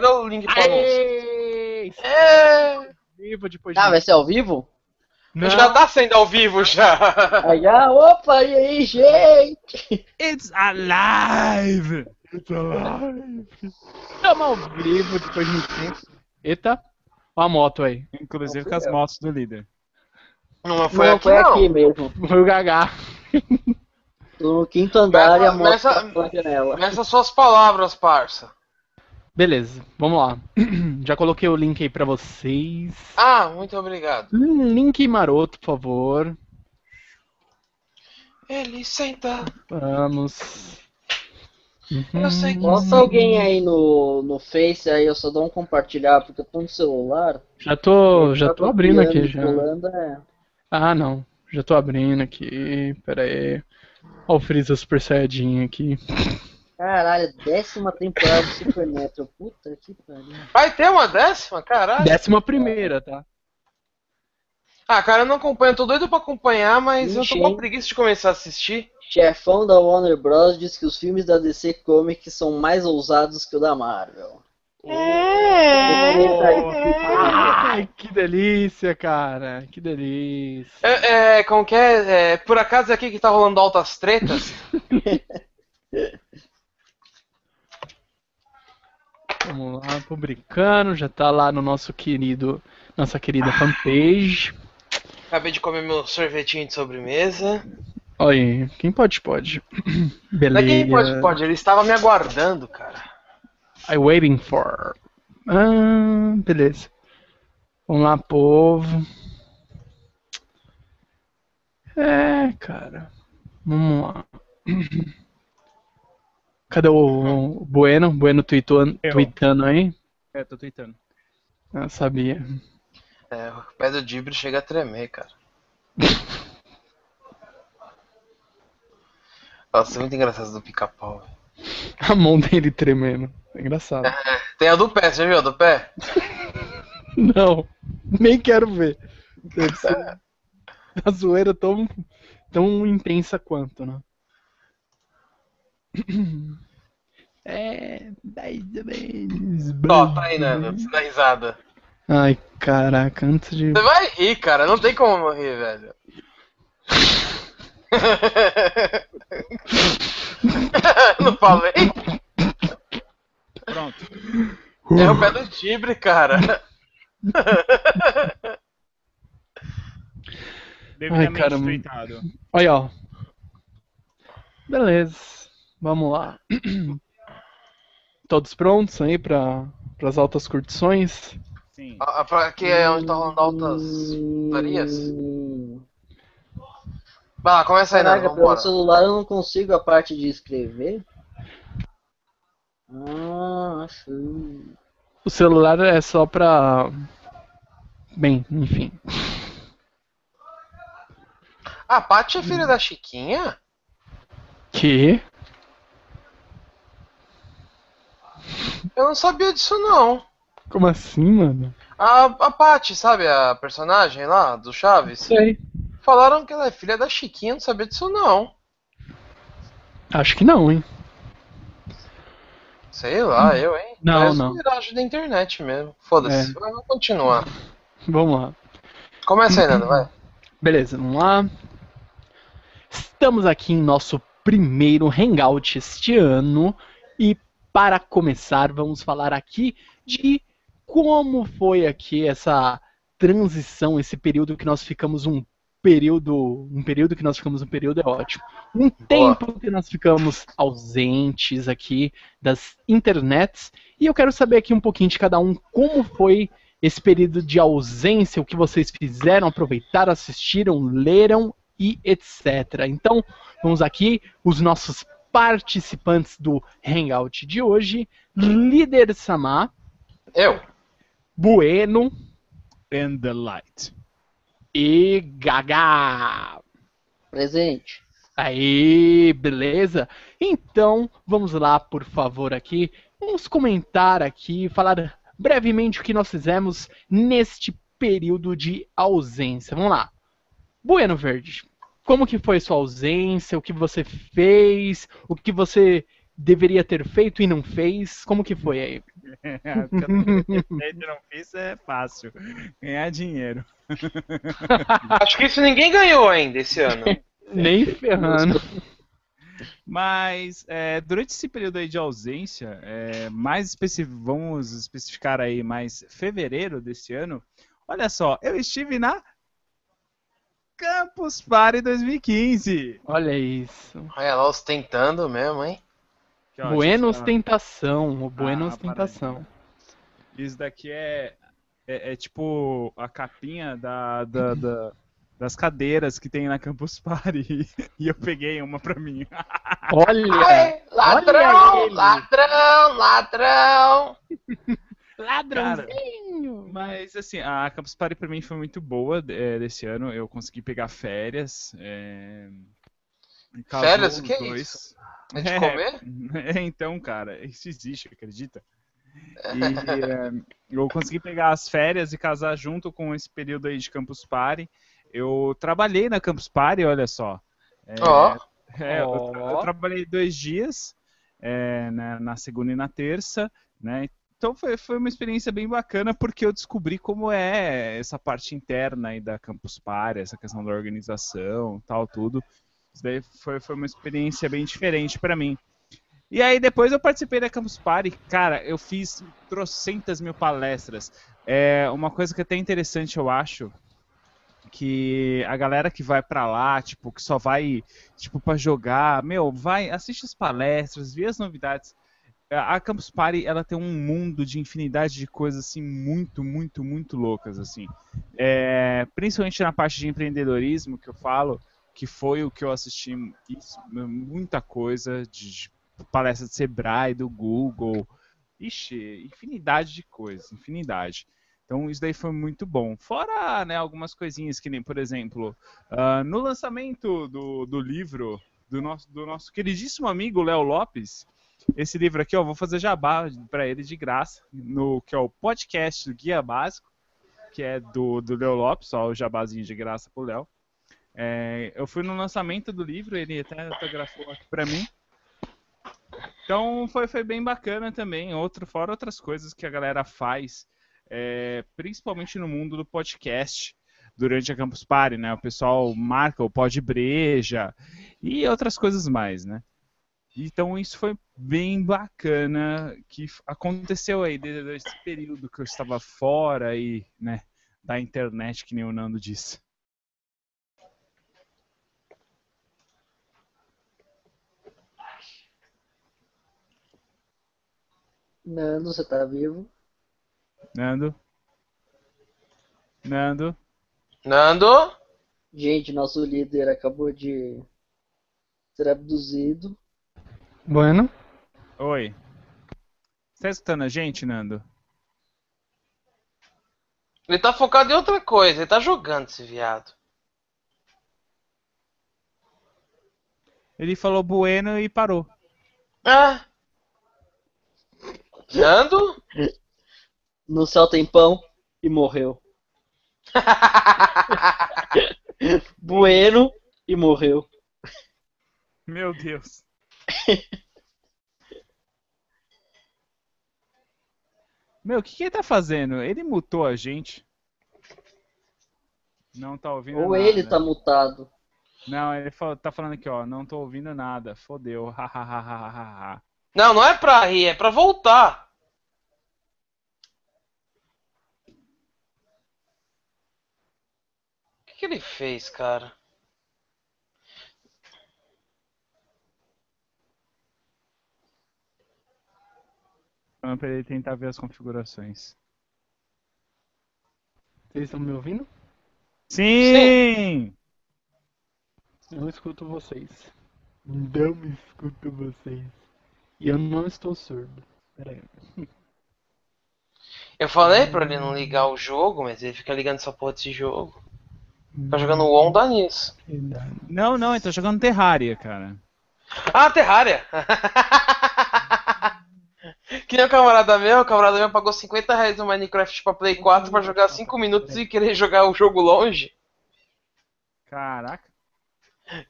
Cadê o link pro anúncio? É, Vivo depois de... Ah, vai ser ao vivo? Não, já tá sendo ao vivo já. Aí, ah, opa, e aí, gente? It's alive! It's alive! Estamos ao vivo depois de muito tempo. Eita, a moto aí. Inclusive com as motos do líder. Não foi não, aqui, foi não. aqui mesmo. Foi o Gagá. No quinto andar e a moto Nessa- tá pela janela. Nessas suas palavras, parça. Beleza, vamos lá. Já coloquei o link aí pra vocês. Ah, muito obrigado. Link maroto, por favor. Ele senta. Vamos. Eu sei que- Bota alguém aí no, no Face, aí eu só dou um compartilhar, porque eu tô no celular. Já tô, já tô abrindo aqui já. colando, é. Ah, não. Já tô abrindo aqui. Pera aí. Ó o Freeza Super Saiyajin aqui. Caralho, décima temporada do Supernatural. Puta que pariu. Vai ter uma décima? Caralho. Décima primeira, tá? Ah, cara, eu não acompanho. Tô doido pra acompanhar, mas eu Ixi, tô com preguiça de começar a assistir. Chefão da Warner Bros. diz que os filmes da DC Comics são mais ousados que o da Marvel. Ai, que delícia, cara. Que delícia. É, é, como que é? É, Por acaso é aqui que tá rolando altas tretas? Vamos lá, publicando. Já tá lá no nosso querido, nossa querida fanpage. Acabei de comer meu sorvetinho de sobremesa. Olha aí, quem pode, pode. Beleza. Daqui pode, pode. Ele estava me aguardando, cara. I waiting for. Ah, beleza. Vamos lá, povo. É, cara. Vamos lá. Cadê o, o Bueno? Bueno tweetando aí? É, tô tweetando. Ah, sabia. É, o pé do Dibre chega a tremer, cara. Nossa, é muito engraçado do pica-pau. A mão dele tremendo. É engraçado. Tem a do pé, você já viu a do pé? Não, nem quero ver. Deve ser a zoeira tão, tão intensa quanto, né? É, mais ou menos. Ó, tá aí, Nando. Você dá risada. Ai, caraca, antes de. Você vai rir, cara. Não tem como rir, velho. não falei? Pronto. É o pé do Tibre, cara. Devidamente cara. Olha, ó. Beleza, vamos lá. Todos prontos aí para as altas curtições? Sim. Ah, pra que é onde tá rolando altas putarias? Vai lá, começa aí. Caraca, pelo Vambora. celular eu não consigo a parte de escrever. Ah, achei. O celular é só pra. Bem, enfim. Ah, a Paty é filha da Chiquinha? Que? Eu não sabia disso, não. Como assim, mano? A, a Paty, sabe a personagem lá do Chaves? Sei. Falaram que ela é filha da Chiquinha, eu não sabia disso, não. Acho que não, hein? Sei lá, eu, hein? Não, Parece não. miragem da internet mesmo. Foda-se, É. vamos continuar. Vamos lá. Começa aí, Nando, vai. Beleza, vamos lá. Estamos aqui em nosso primeiro Hangout este ano e para começar vamos falar aqui de como foi aqui essa transição, esse período que nós ficamos um período, um período que nós ficamos um período é ótimo. Um tempo que nós ficamos ausentes aqui das internets e eu quero saber aqui um pouquinho de cada um como foi esse período de ausência, o que vocês fizeram, aproveitaram, assistiram, leram e etc. Então, vamos aqui, os nossos participantes do Hangout de hoje, Líder Samar, Eu. Bueno And the light. e Gaga. Presente. Aí, beleza? Então, vamos lá, por favor, aqui. Vamos comentar aqui, falar brevemente o que nós fizemos neste período de ausência. Vamos lá. Bueno Verde, como que foi sua ausência? O que você fez? O que você deveria ter feito e não fez? Como que foi aí? Feito não fiz é fácil. Ganhar dinheiro. Acho que isso ninguém ganhou ainda esse ano. Nem ferrando. Mas é, durante esse período aí de ausência, é, mais especi vamos especificar aí mais fevereiro desse ano. Olha só, eu estive na Campus Party 2015. Olha isso. Olha lá, ostentando mesmo, hein? Ótimo, lá. ostentação. O Buena Ah, ostentação. Isso daqui é, é, é tipo a capinha da, da- da- das cadeiras que tem na Campus Party. E eu peguei uma pra mim. Olha! Ai, ladrão, Olha ele. ladrão, ladrão. Ladrãozinho! Mas assim, a Campus Party pra mim foi muito boa é, desse ano. Eu consegui pegar férias. é, Férias? O que é dois. isso? É de É. comer? É, então, cara, isso existe, acredita? E é, eu consegui pegar as férias e casar junto com esse período aí de Campus Party. Eu trabalhei na Campus Party, olha só. É, Ó. é, eu, tra- eu Ó. trabalhei dois dias, é, na, na segunda e na terça, né? Então foi, foi uma experiência bem bacana porque eu descobri como é essa parte interna aí da Campus Party, essa questão da organização, tal, tudo. Isso daí foi, foi uma experiência bem diferente para mim. E aí depois eu participei da Campus Party, cara, eu fiz trocentas mil palestras. É uma coisa que é até interessante, eu acho, que a galera que vai pra lá, tipo, que só vai, tipo, para jogar, meu, vai, assiste as palestras, vê as novidades. A Campus Party, ela tem um mundo de infinidade de coisas, assim, muito, muito, muito loucas, assim. É, principalmente na parte de empreendedorismo, que eu falo, que foi o que eu assisti, isso, muita coisa, de, de palestra de Sebrae, do Google, ixi, infinidade de coisas, infinidade. Então isso daí foi muito bom. Fora né, algumas coisinhas que nem, por exemplo, ah, no lançamento do, do livro do nosso, do nosso queridíssimo amigo Léo Lopes, esse livro aqui, ó, vou fazer jabá para ele de graça, no que é o podcast do Guia Básico, que é do, do Léo Lopes, ó, o jabazinho de graça pro Léo. É, eu fui no lançamento do livro, ele até autografou aqui para mim. Então foi, foi bem bacana também, outro, fora outras coisas que a galera faz, é, principalmente no mundo do podcast, durante a Campus Party, né? O pessoal marca o Pod Breja e outras coisas mais, né? Então isso foi bem bacana que aconteceu aí desde esse período que eu estava fora aí, né, da internet, que nem o Nando disse. Nando, você tá vivo? Nando? Nando? Nando? Gente, nosso líder acabou de ser abduzido. Bueno. Oi. Você tá escutando a gente, Nando? Ele tá focado em outra coisa, ele tá jogando esse viado. Ele falou bueno e parou. Ah. Nando? No céu tem pão e morreu. Bueno e morreu. Meu Deus. Meu, o que, que ele tá fazendo? Ele mutou a gente? Não tá ouvindo Ou nada. ele tá mutado. Não, ele fala- tá falando aqui, ó. Não tô ouvindo nada. Fodeu. Hahaha. Não, não é pra rir, é pra voltar. O que, que ele fez, cara? Falando pra ele tentar ver as configurações. Vocês estão me ouvindo? Sim! Eu não escuto vocês. Não me escuto vocês. E eu não estou surdo. Pera aí. Eu falei pra ele não ligar o jogo, mas ele fica ligando essa porra desse jogo. Fica jogando o On, dá nisso. Não, não, ele tá jogando Terraria, cara. Ah, Terraria! que nem o camarada meu, o camarada meu pagou 50 reais no Minecraft pra Play 4 pra jogar 5 minutos e querer jogar o jogo longe. Caraca.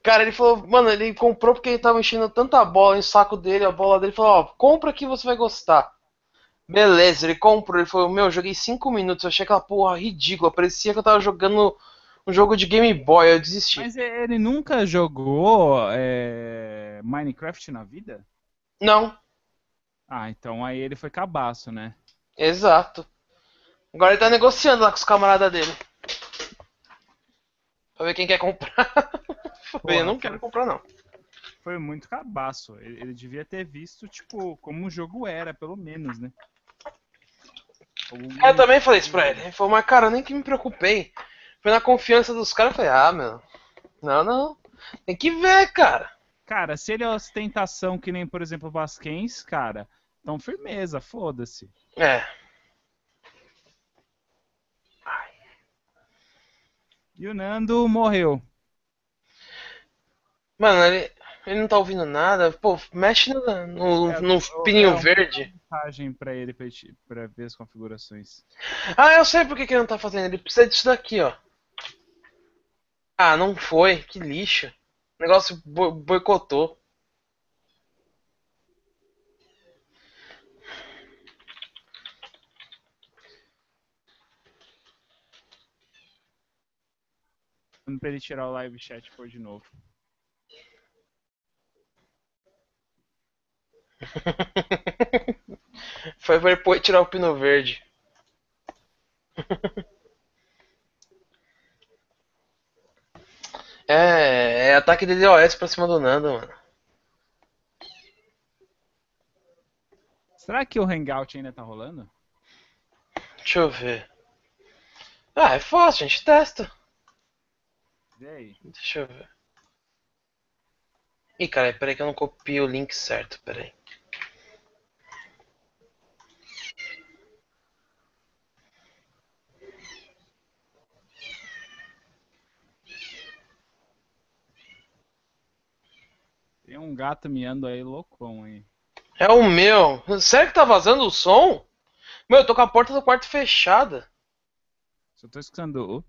Cara, ele falou, mano, ele comprou porque ele tava enchendo tanta bola em saco dele, a bola dele falou, ó, compra que você vai gostar. Beleza, ele comprou, ele falou, meu, eu joguei 5 minutos, eu achei aquela porra ridícula, parecia que eu tava jogando um jogo de Game Boy, eu desisti. Mas ele nunca jogou é, Minecraft na vida? Não, Ah, então aí ele foi cabaço, né? exato. Agora ele tá negociando lá com os camaradas dele. Pra ver quem quer comprar. eu não quero comprar, não. Foi muito cabaço. Ele, ele devia ter visto, tipo, como o jogo era, pelo menos, né? É, Eu também falei isso pra ele. Ele falou, mas cara, eu nem que me preocupei. Foi na confiança dos caras, eu falei, ah, meu. Não, não. Tem que ver, cara. Cara, se ele é ostentação que nem, por exemplo, o Vasquens, cara, então firmeza, foda-se. É. E o Nando morreu. Mano, ele, ele não tá ouvindo nada. Pô, mexe no, no, É, no o- pininho o- verde. Mensagem pra ele pra, gente- pra ver as configurações. Ah, eu sei por que ele não tá fazendo. Ele precisa disso daqui, ó. Ah, não foi. Que lixo. O negócio boi- boicotou. Falando pra ele tirar o live chat pôr de novo. Foi pra ele tirar o pino verde. É, é ataque de DOS pra cima do Nando, mano. Será que o Hangout ainda tá rolando? Deixa eu ver. Ah, é fácil, a gente testa. Vê aí. Deixa eu ver. Ih, cara, peraí que eu não copiei o link certo, peraí. Tem um gato miando aí loucão aí. É o meu. Sério que tá vazando o som? Meu, eu tô com a porta do quarto fechada. Só tô escutando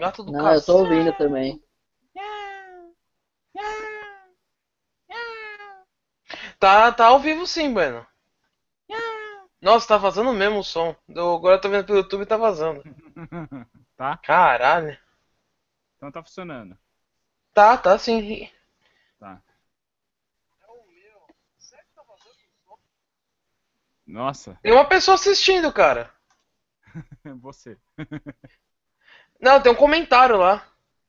gato do Não, eu tô ouvindo também. Tá, tá ao vivo sim, Bueno. Nossa, tá vazando mesmo o som. Eu, agora eu tô vendo pelo YouTube e tá vazando. tá? Caralho. Então tá funcionando. Tá, tá sim. Tá. Nossa, Tem uma pessoa assistindo, cara. você. Não, tem um comentário lá.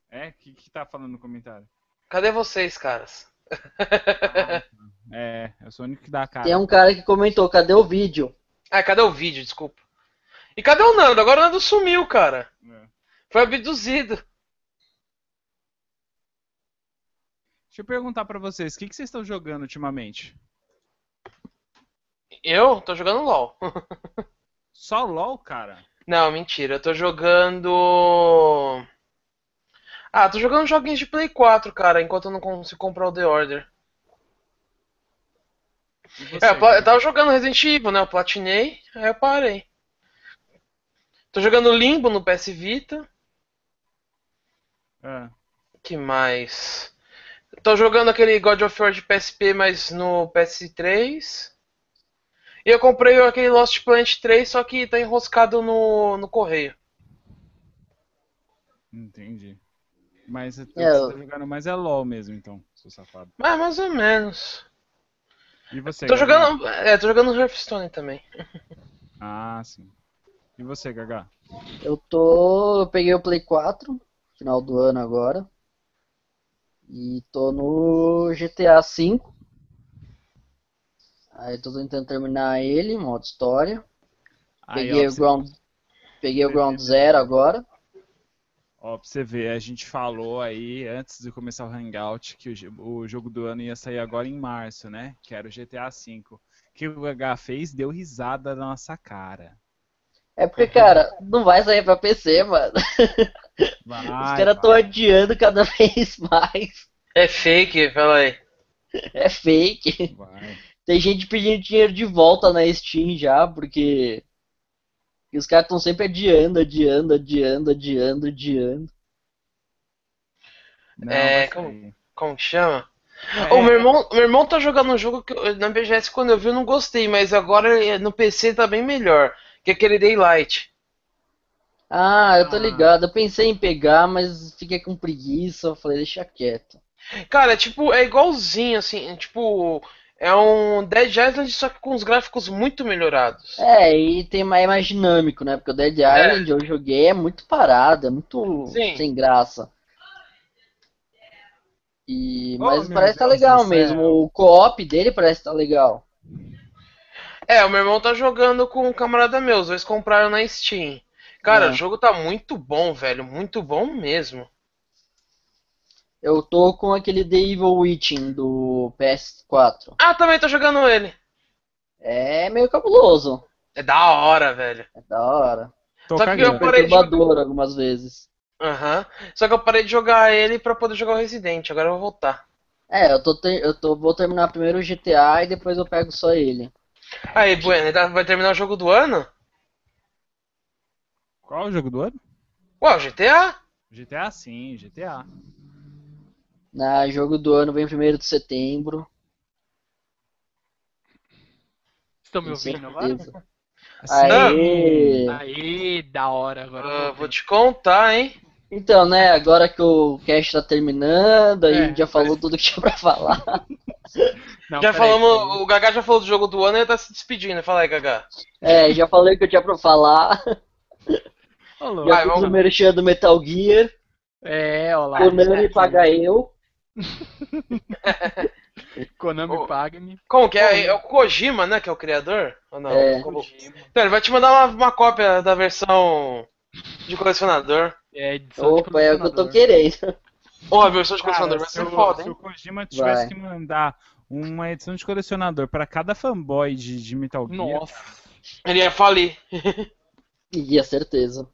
É? O que, que tá falando no comentário? Cadê vocês, caras? É, eu sou o único que dá a cara. Tem um cara que comentou, cadê o vídeo? Ah, cadê o vídeo? Desculpa. E cadê o Nando? Agora o Nando sumiu, cara. É. Foi abduzido. Deixa eu perguntar pra vocês, o que, que vocês estão jogando ultimamente? Eu tô jogando LOL. Só LOL, cara? Não, mentira. Eu tô jogando. Ah, tô jogando joguinhos de Play 4, cara, enquanto eu não consigo comprar o The Order. E você, É, eu pla- eu tava jogando Resident Evil, né? Eu platinei, aí eu parei. Tô jogando Limbo no PS Vita. Ah, que mais? Tô jogando aquele God of War de PSP, mas no PS3. E eu comprei aquele Lost Planet 3, só que tá enroscado no, no correio. entendi. Mas você É, eu- tá jogando mais é LOL mesmo, então, seu safado. Mas mais ou menos. E você, Tô jogando. É, tô jogando Hearthstone também. Ah, sim. E você, Gagá? Eu tô. Eu peguei o Play 4, final do ano agora. E tô no GTA V. Aí tô tentando terminar ele, modo história. Aí, Peguei ó, o Ground. Peguei o você Ground. Zero agora. Ó, pra você ver, a gente falou aí, antes de começar o Hangout, que o, o jogo do ano ia sair agora em março, né? Que era o GTA V. O que o Gagá fez? Deu risada na nossa cara. É porque, cara, não vai sair pra PC, mano. Vai, Os caras tão vai. adiando cada vez mais. É fake, fala aí. É fake. Vai. Tem gente pedindo dinheiro de volta na Steam já, porque. porque os caras estão sempre adiando, adiando, adiando, adiando, adiando. Não, É, como-. Como que chama? É, Ô, meu irmão, meu irmão tá jogando um jogo que eu- na BGS quando eu vi eu não gostei, mas agora eh, no PC tá bem melhor. Que é aquele Daylight. Ah, eu tô Ah. ligado. Eu pensei em pegar, mas fiquei com preguiça. Eu falei, deixa quieto. Cara, tipo, é igualzinho, assim, tipo, é um Dead Island, só que com os gráficos muito melhorados. É, e tem mais, é mais dinâmico, né? Porque o Dead Island eu joguei é muito parado, é muito Sim. sem graça. E, Oh, mas meu parece estar do legal céu. mesmo. O co-op dele parece estar legal. É, o meu irmão tá jogando com um camarada meu, os dois compraram na Steam. Cara, É. o jogo tá muito bom, velho, muito bom mesmo. Eu tô com aquele The Evil Witching do PS4. Ah, também tô jogando ele. É meio cabuloso. É da hora, velho. É da hora. Tô Só que eu parei de algumas vezes. Aham. Só que eu parei de jogar ele pra poder jogar o Resident, agora eu vou voltar. É, eu tô, ter- eu tô vou terminar primeiro o GTA e depois eu pego só ele. Aí, Bueno, ele vai terminar o jogo do ano? Qual o jogo do ano? Ué, o GTA? GTA sim, GTA. Na jogo do ano vem 1 de setembro. Estão me ouvindo agora? Assim, Aê! Aí, da hora agora. Ah, vou te contar, hein? Então, né, agora que o cast tá terminando, a É, gente já falou tudo que tinha pra falar. Não, já falamos, peraí. o Gagá já falou do jogo do ano e ele tá se despedindo. Fala aí, Gagá. É, já falei o que eu tinha pra falar. Louco. Já Vai, fiz vamos- o merchan do Metal Gear. É, ó lá. Konami paga eu. Konami Ô. paga-me. Como que é? É o Kojima, né? Que é o criador? Ou não? É. Como- Então, ele vai te mandar uma, uma cópia da versão de colecionador. É edição de Opa, é o que eu tô colecionador. querendo. Ou a versão de cara, colecionador vai se, ser o, foda, se hein? o Kojima tivesse Vai. que mandar uma edição de colecionador pra cada fanboy de, de Metal Gear, Nossa. Ele ia falir. Ia, certeza.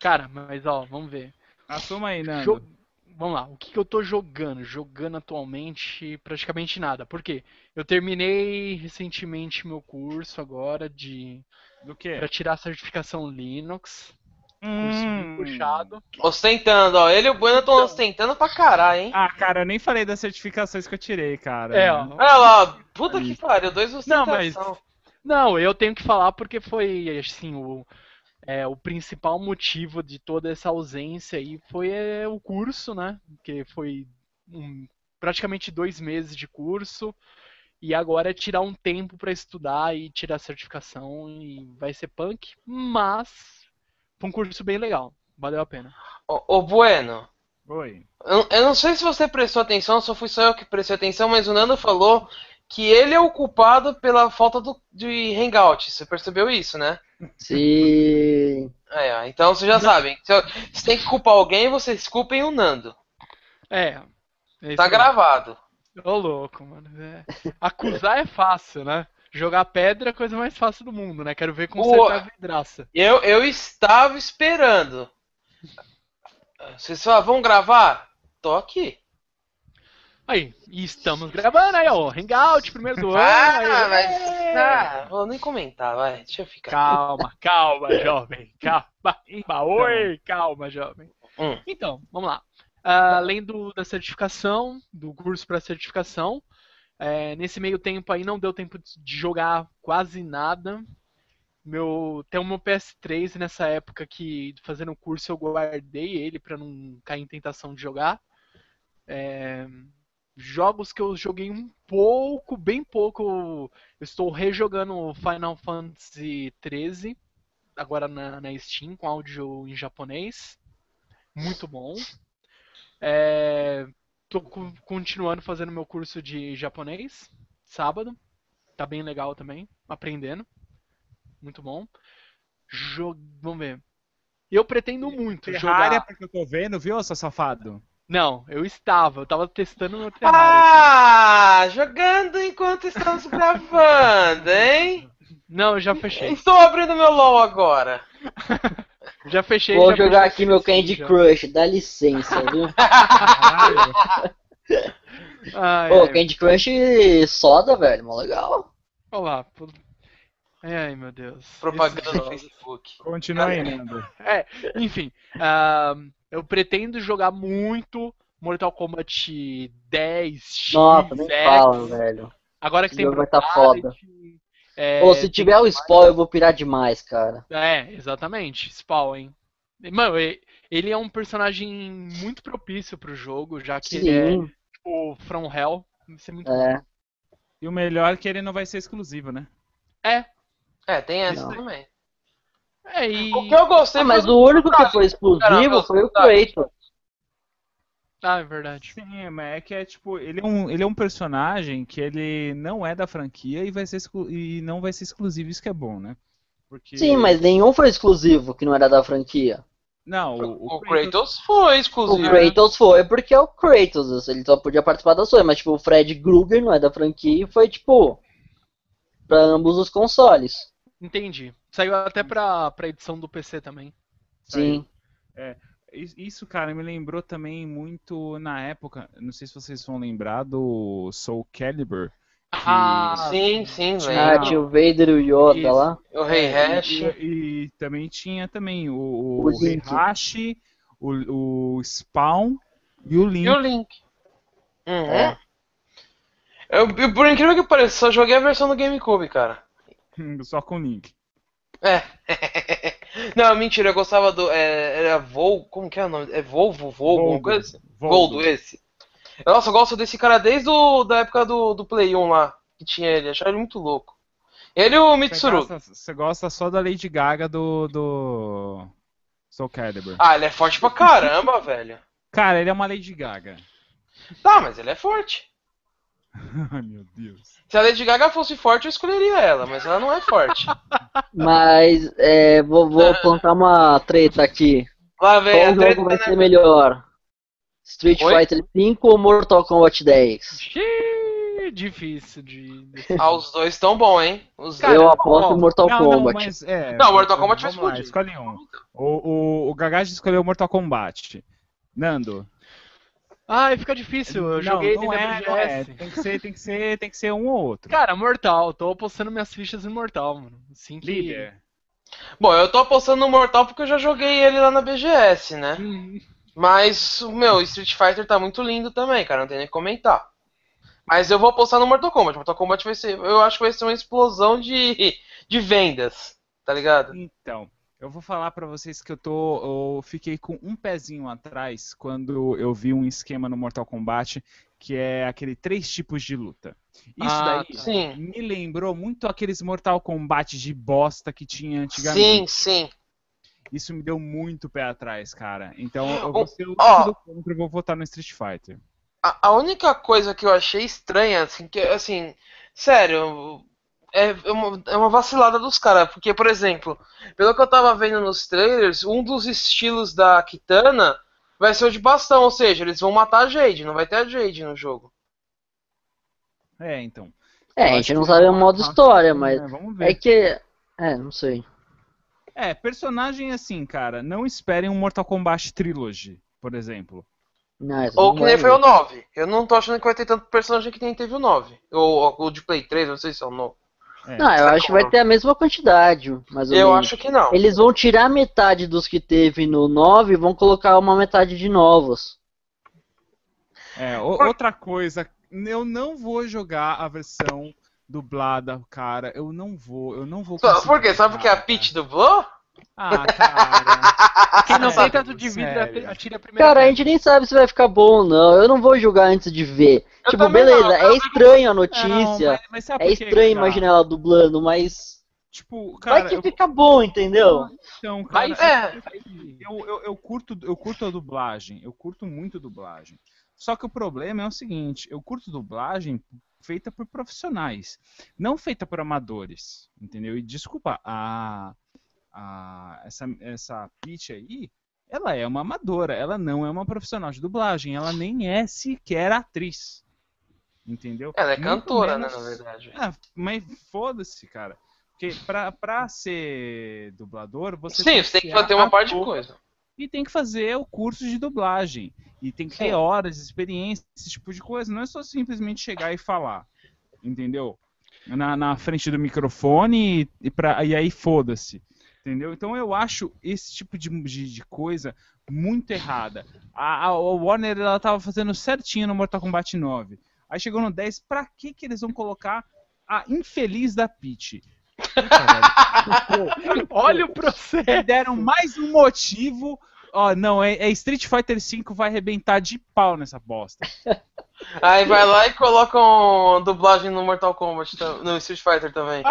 Cara, mas ó, vamos ver. assuma aí, Nando. Jo- Vamos lá, o que, que eu tô jogando? Jogando atualmente praticamente nada. Por quê? Eu terminei recentemente meu curso agora de Do quê? para tirar a certificação Linux. Curso Hum. bem puxado. Ostentando, ó. Ele e o Bueno estão ostentando pra caralho, hein? Ah, cara, eu nem falei das certificações que eu tirei, cara. É, ó. Olha lá, puta que pariu, dois Não, mas ostentação. Não, eu tenho que falar porque foi assim o é, o principal motivo de toda essa ausência aí foi é, o curso, né? Que foi um- praticamente dois meses de curso e agora é tirar um tempo pra estudar e tirar a certificação e vai ser punk, mas foi um curso bem legal, valeu a pena. Ô, ô, Bueno, Oi. eu, eu não sei se você prestou atenção, só fui só eu que prestei atenção, mas o Nando falou que ele é o culpado pela falta do, de hangout. Você percebeu isso, né? Sim. É, então vocês já sabem. Se, eu- se tem que culpar alguém, vocês culpem o Nando. É. é Tá gravado. Ô louco, mano. é. Acusar é fácil, né? Jogar pedra é a coisa mais fácil do mundo, né? Quero ver consertar a vidraça. Eu, eu estava esperando. Vocês falaram, vamos gravar? Tô aqui. Aí, estamos gravando aí, ó. Hangout, primeiro do ano. Ah, mas. é. Ah, vou nem comentar, vai. Deixa eu ficar. Calma, calma, jovem. Calma. Então. Oi, calma, jovem. Hum. Então, vamos lá. Ah, além do, da certificação, do curso para certificação, é, nesse meio tempo aí não deu tempo de jogar quase nada. Meu, tem o meu PS3 nessa época que fazendo o curso eu guardei ele para não cair em tentação de jogar. É, jogos que eu joguei um pouco, bem pouco. Eu estou rejogando Final Fantasy XIII agora na, na Steam com áudio em japonês. Muito bom. É, tô co- continuando fazendo meu curso de japonês, sábado. Tá bem legal também, aprendendo. Muito bom. Jo- Vamos ver. Eu pretendo muito Terraria, jogar. porque eu tô vendo, viu, seu safado? Não, eu estava, eu tava testando no Terraria. Ah, jogando enquanto estamos gravando, hein? Não, eu já fechei. Estou abrindo meu LOL agora. Já fechei. Vou já jogar fechei aqui meu Candy já. Crush, dá licença, viu? Ai, Pô, ai. Candy Crush soda, velho, mó legal. Olha lá. Ai, meu Deus. Propaganda no jogos. Facebook. Continua aí, Nando. Enfim, ah, eu pretendo jogar muito Mortal Kombat 10, X, Nossa, nem X. fala, velho. Agora que Esse tem jogo vai tá Brutality, é, Pô, se tiver o spawn, eu vou pirar demais, cara. É, exatamente. Spawn, hein? Mano, ele é um personagem muito propício pro jogo, já que ele é Sim, tipo From Hell. Vai ser muito é. E o melhor é que ele não vai ser exclusivo, né? É, É, tem essa Não. também. é, e. O que eu gostei Ah, mas o único que foi exclusivo caramba, foi o. Kratos. Ah, é verdade. Sim, mas é que é tipo, ele é um, ele é um personagem que ele não é da franquia e vai ser e não vai ser exclusivo, isso que é bom, né? Porque Sim, mas nenhum foi exclusivo que não era da franquia. não, o, O, o Kratos foi O exclusivo. Kratos foi porque é o Kratos, ele só podia participar das suas, mas tipo, o Fred Krueger não é da franquia e foi tipo pra ambos os consoles. Entendi. Saiu até pra, pra edição do PC também. Sim. Is- Isso, cara, me lembrou também muito na época, não sei se vocês vão lembrar do Soul Calibur. que- Ah, Sim, sim, Ah, velho. tinha o Vader e o Yoda Isso. lá. O Rei É, Hash. E, e- e também tinha também o, o, O Link. Heihachi, o, o Spawn e o Link. E o Link. Uhum. É. Eu, eu, por incrível que pareça, só joguei a versão do GameCube, cara. Só com o Link. É. Não, mentira, eu gostava do. É, era Vol. Como que é o nome? É Volvo, Volvo, alguma coisa assim? Voldo, esse. Nossa, eu gosto desse cara desde o, da época do, do Play 1 lá, que tinha ele. Achava ele muito louco. Ele e o Você Mitsuru. gosta, você gosta só da Lady Gaga do, do Soul Calibur. Ah, ele é forte pra caramba, velho. Cara, ele é uma Lady Gaga. Tá, mas ele é forte. Ai, meu Deus. Se a Lady Gaga fosse forte, eu escolheria ela, mas ela não é forte. Mas é, vou, vou plantar uma treta aqui. Lá vem Qual a jogo treta, vai né? ser melhor? Street Oi? Fighter V ou Mortal Kombat 10? Xiii, difícil de. Ah, os dois estão bons, hein? Os Cara, eu dois aposto em. Mortal não, não, Kombat. mas é. Não, Mortal Kombat vai explodir. escolhe um. O, o, o escolheu Mortal Kombat. Nando. Ai, fica difícil. Eu não, joguei não ele na é, não é. BGS. Tem que ser, tem que ser, tem que ser um ou outro. Cara, Mortal. Tô apostando minhas fichas em Mortal, mano. Assim que. Líder. Bom, eu tô apostando no Mortal porque eu já joguei ele lá na BGS, né? Hum, Mas, o meu, Street Fighter tá muito lindo também, cara, não tem nem o que comentar. Mas eu vou apostar no Mortal Kombat. Mortal Kombat vai ser, eu acho que vai ser uma explosão de, de vendas, tá ligado? Então, eu vou falar pra vocês que eu tô, eu fiquei com um pezinho atrás quando eu vi um esquema no Mortal Kombat que é aquele três tipos de luta. Isso Ah, daí Sim, me lembrou muito aqueles Mortal Kombat de bosta que tinha antigamente. sim, sim. Isso me deu muito pé atrás, cara. Então eu vou ser o do contra e vou votar no Street Fighter. A, a única coisa que eu achei estranha, assim, que, assim, sério, é, é uma, é uma vacilada dos caras, porque, por exemplo, pelo que eu tava vendo nos trailers, um dos estilos da Kitana vai ser o de bastão, ou seja, eles vão matar a Jade, não vai ter a Jade no jogo. É, então. É, a gente não sabe o vai modo história, mas. né, Vamos ver. É que. É, não sei. É, personagem assim, cara, não esperem um Mortal Kombat Trilogy, por exemplo. Não, isso Ou que nem foi o ver. 9. Eu não tô achando que vai ter tanto personagem que nem teve o 9. Ou o de Play 3, não sei se é o 9. É. Não, eu acho que vai ter a mesma quantidade, mais ou Eu menos. acho que não. Eles vão tirar metade dos que teve no 9 e vão colocar uma metade de novos. É, o- outra coisa, eu não vou jogar a versão dublada, cara. Eu não vou, eu não vou Só- conseguir Por quê? Sabe porque a Peach dublou? Ah, cara. Quem não tem tanto de vidro sério. atira a primeira. Cara, a gente nem sabe se vai ficar bom ou não. Eu não vou julgar antes de ver. Eu tipo, beleza, não, eu é estranho a Não, notícia. mas, mas sabe é estranho cara? imaginar ela dublando, mas. Tipo, cara, vai que eu, fica bom, entendeu? então, cara, Mas é. eu, eu, eu curto, eu curto a dublagem, eu curto muito dublagem. Só que o problema é o seguinte, eu curto dublagem feita por profissionais, não feita por amadores, entendeu? E desculpa, a, a essa essa Peach aí, ela é uma amadora, ela não é uma profissional de dublagem, ela nem é sequer atriz. Entendeu? Ela é Muito cantora, menos- né, na verdade. ah, mas foda-se, cara. Porque pra, pra ser dublador, você Sim, você tem que ser fazer uma parte de coisa. E tem que fazer o curso de dublagem. E tem que ter Sim. horas de experiência, esse tipo de coisa. Não é só simplesmente chegar e falar. Entendeu? na, na frente do microfone e, e, pra, e aí foda-se. Entendeu? Então eu acho esse tipo de, de, de coisa muito errada. A, a, a, Warner ela tava fazendo certinho no Mortal Kombat 9. Aí chegou no 10, pra que, que eles vão colocar a infeliz da Peach? Olha o processo. Deram mais um motivo. Ó, não, é, é Street Fighter V vai arrebentar de pau nessa bosta. Aí vai lá e coloca uma dublagem no Mortal Kombat, no Street Fighter também.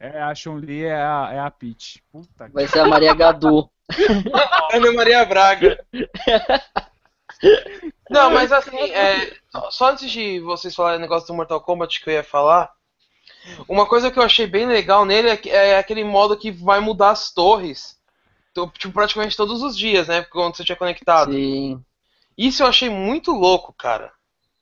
É, é a Chun-Li é a, é a Peach. Puta vai ser a Maria Gadu. Ana Maria Braga. Não, mas assim, é, só antes de vocês falarem o negócio do Mortal Kombat que eu ia falar, uma coisa que eu achei bem legal nele é, é aquele modo que vai mudar as torres. Tipo, praticamente todos os dias, né? Quando você tinha conectado. Sim. Isso eu achei muito louco, cara.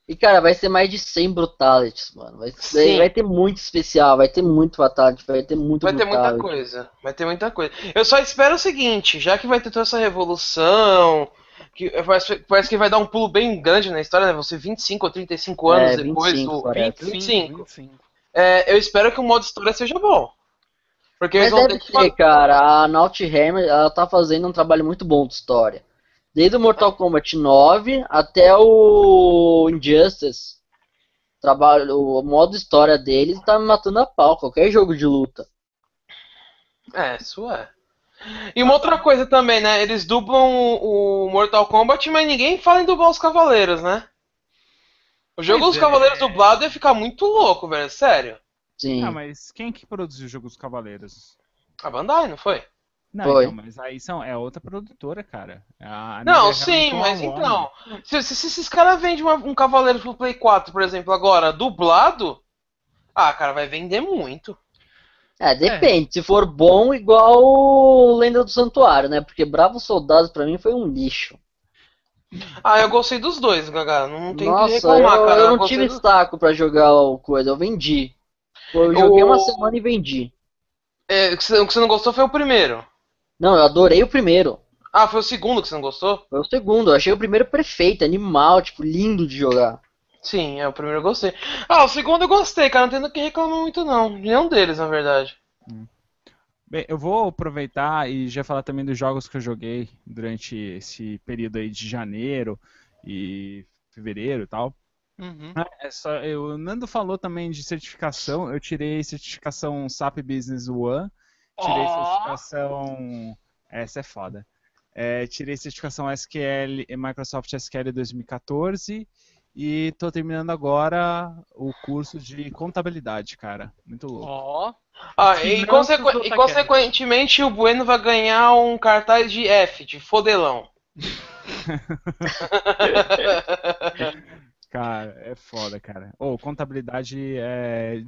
E, cara, vai ser mais de 100 brutalities, mano. Vai, Sim. vai ter muito especial, vai ter muito fatality, vai ter muito Vai ter muita coisa, vai ter muita coisa. Eu só espero o seguinte, já que vai ter toda essa revolução, que parece, parece que vai dar um pulo bem grande na história, né? Você 25 ou 35 anos é, depois 25, do... 25, 25. 25. É, eu espero que o modo história seja bom. Porque Mas eles vão ter que... Ser, cara, a Naughty Hammer, ela tá fazendo um trabalho muito bom de história. Desde o Mortal Kombat 9 até o Injustice. Trabalho, o modo história deles tá me matando a pau, qualquer jogo de luta. É, isso é. E uma outra coisa também, né? Eles dublam o Mortal Kombat, mas ninguém fala em dublar os Cavaleiros, né? O jogo pois dos é. Cavaleiros dublado ia ficar muito louco, velho. Sério. Sim. Ah, mas quem que produziu o jogo dos Cavaleiros? A Bandai, não foi? Não, Foi. Então, mas aí são, é outra produtora, cara. A não, sim, mas então. Se, se, se esses caras vendem um Cavaleiro pro Play 4, por exemplo, agora, dublado, ah, cara, vai vender muito. É, depende. É. Se for bom, igual Lenda do Santuário, né? Porque Bravos Soldados pra mim foi um lixo. Ah, eu gostei dos dois, Gaga. Não tem Nossa, que reclamar, eu, cara. Eu não tive do... saco pra jogar o coisa, eu vendi. Eu joguei uma semana e vendi. É, o que você não gostou foi o primeiro. Não, eu adorei o primeiro. Ah, foi o segundo que você não gostou? Foi o segundo, eu achei o primeiro perfeito, animal, tipo, lindo de jogar. Sim, é o primeiro eu gostei. Ah, o segundo eu gostei, cara, não tem do que reclamar muito não. Nenhum deles, na verdade. Hum. Bem, eu vou aproveitar e já falar também dos jogos que eu joguei durante esse período aí de janeiro e fevereiro e tal. Uhum. É só, eu, o Nando falou também de certificação. Eu tirei certificação SAP Business One Tirei oh. certificação. Essa é foda. É, tirei certificação SQL Microsoft SQL 2014 e tô terminando agora o curso de contabilidade, cara. Muito louco. Oh. Ah, e, consequ e consequentemente o Bueno vai ganhar um cartaz de F, de fodelão. cara, é foda, cara. Ou oh, contabilidade é.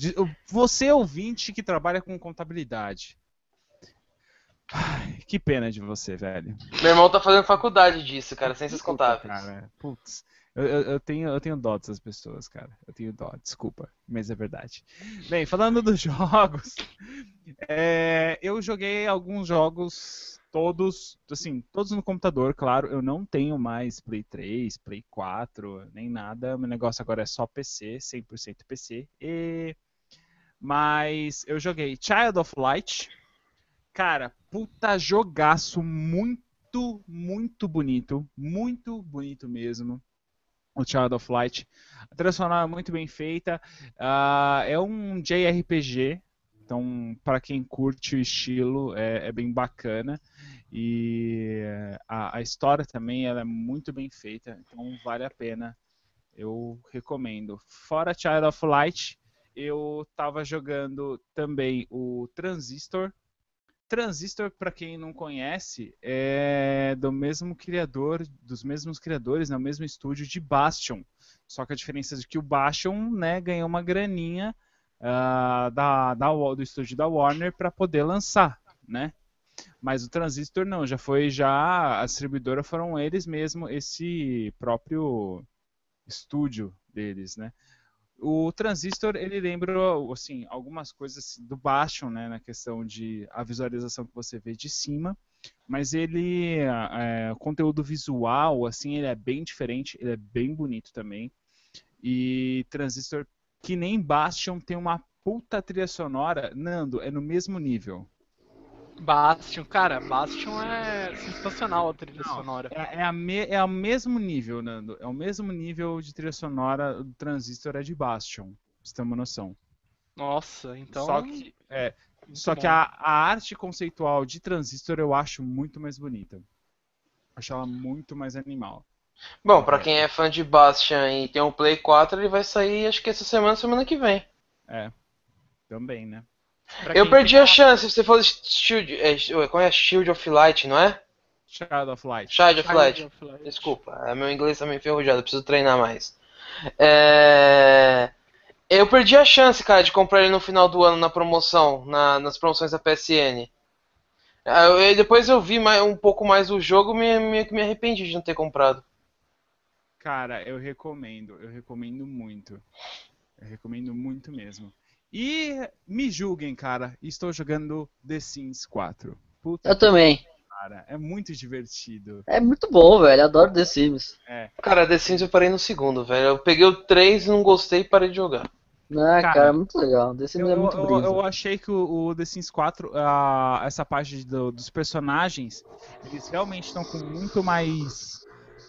Você ouvinte que trabalha com contabilidade. Ai, que pena de você, velho. Meu irmão tá fazendo faculdade disso, cara, ciências contábeis. Cara, putz. Eu, eu, eu, tenho, eu tenho dó dessas pessoas, cara. Eu tenho dó, desculpa, mas é verdade. Bem, falando dos jogos, é, eu joguei alguns jogos, todos, assim, todos no computador, claro. Eu não tenho mais Play 3, Play 4, nem nada. Meu negócio agora é só PC, 100% PC. E... Mas eu joguei Child of Light, Cara, puta jogaço muito, muito bonito. Muito bonito mesmo. O Child of Light. A trilha é muito bem feita. Uh, é um JRPG. Então, para quem curte o estilo, é, é bem bacana. E a, a, história também ela é muito bem feita. Então, vale a pena. Eu recomendo. Fora Child of Light, eu estava jogando também o Transistor Transistor, para quem não conhece, é do mesmo criador, dos mesmos criadores, no né, mesmo estúdio de Bastion. Só que a diferença é que o Bastion, né, ganhou uma graninha uh, da, da, do estúdio da Warner para poder lançar, né? Mas o Transistor não, já foi já a distribuidora foram eles mesmo, esse próprio estúdio deles, né? O transistor ele lembra assim algumas coisas do Bastion, né, na questão de a visualização que você vê de cima, mas ele é, o conteúdo visual assim ele é bem diferente, ele é bem bonito também. E transistor que nem Bastion tem uma puta trilha sonora, Nando, é no mesmo nível. Bastion, cara, Bastion é sensacional a trilha Não, sonora. É, é, a me, é o mesmo nível, Nando. É o mesmo nível de trilha sonora do Transistor é de Bastion. Você ter uma noção. Nossa, então. Só que, é, só que a, a arte conceitual de Transistor eu acho muito mais bonita. Acho ela muito mais animal. Bom, pra quem é fã de Bastion e tem um Play 4, ele vai sair acho que essa semana, semana que vem. É. Também, né? Pra Eu perdi tem a chance, você falou Shield, é, como é? Shield of Light, não é? Shadow of Light. Child of Light. of Light. Desculpa, é, meu inglês tá meio enferrujado, eu preciso treinar mais. É, Eu perdi a chance, cara, de comprar ele no final do ano na promoção, na- nas promoções da PSN. Ah, eu- depois eu vi mais- um pouco mais o jogo e me, me, me arrependi de não ter comprado. Cara, eu recomendo. Eu recomendo muito. Eu recomendo muito mesmo. E me julguem, cara. Estou jogando The Sims 4. Puta Eu também. cara, é muito divertido. É muito bom, velho. Adoro The Sims. É. Cara, The Sims eu parei no segundo, velho. Eu peguei o 3 e não gostei e parei de jogar. Ah, Cara, cara, é muito legal. The Sims Eu, é muito eu- brisa. eu achei que o, o The Sims 4, ah, essa parte do- dos personagens, eles realmente estão com muito mais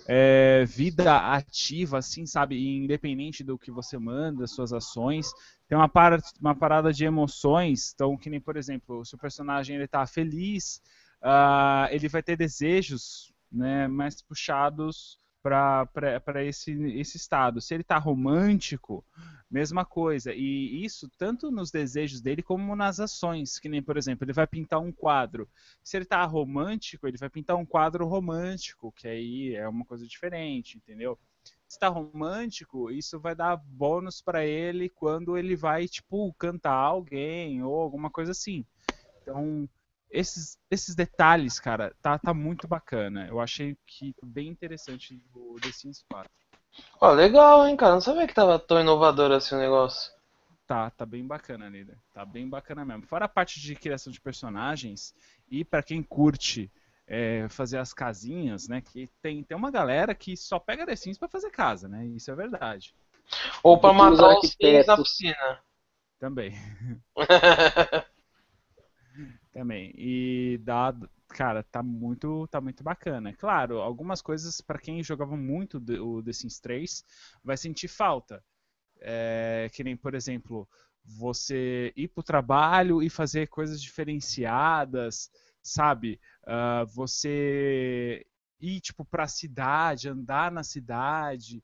é, vida ativa, assim, sabe? Independente do que você manda, suas ações. Tem uma, para, uma parada de emoções, então, que nem, por exemplo, se o personagem ele tá feliz, ah, ele vai ter desejos né, mais puxados para esse, esse estado. Se ele tá romântico, mesma coisa. E isso tanto nos desejos dele como nas ações. Que nem, por exemplo, ele vai pintar um quadro. Se ele tá romântico, ele vai pintar um quadro romântico, que aí é uma coisa diferente, entendeu? Se tá romântico, isso vai dar bônus para ele quando ele vai, tipo, cantar alguém ou alguma coisa assim. Então, esses, esses detalhes, cara, tá, tá muito bacana. Eu achei que bem interessante do The Sims 4. Ó, legal, hein, cara. Não sabia que tava tão inovador assim o negócio. Tá, tá bem bacana, líder. Tá bem bacana mesmo. Fora a parte de criação de personagens, e pra quem curte é, fazer as casinhas, né? Que tem, tem uma galera que só pega The Sims pra fazer casa, né? Isso é verdade. Ou pra matar os Sims na piscina. Também. Também. E dá, cara, tá muito, tá muito bacana. Claro, algumas coisas pra quem jogava muito o The Sims 3 vai sentir falta. É, que nem, por exemplo, você ir pro trabalho e fazer coisas diferenciadas, sabe? Ah, você ir tipo pra cidade, andar na cidade,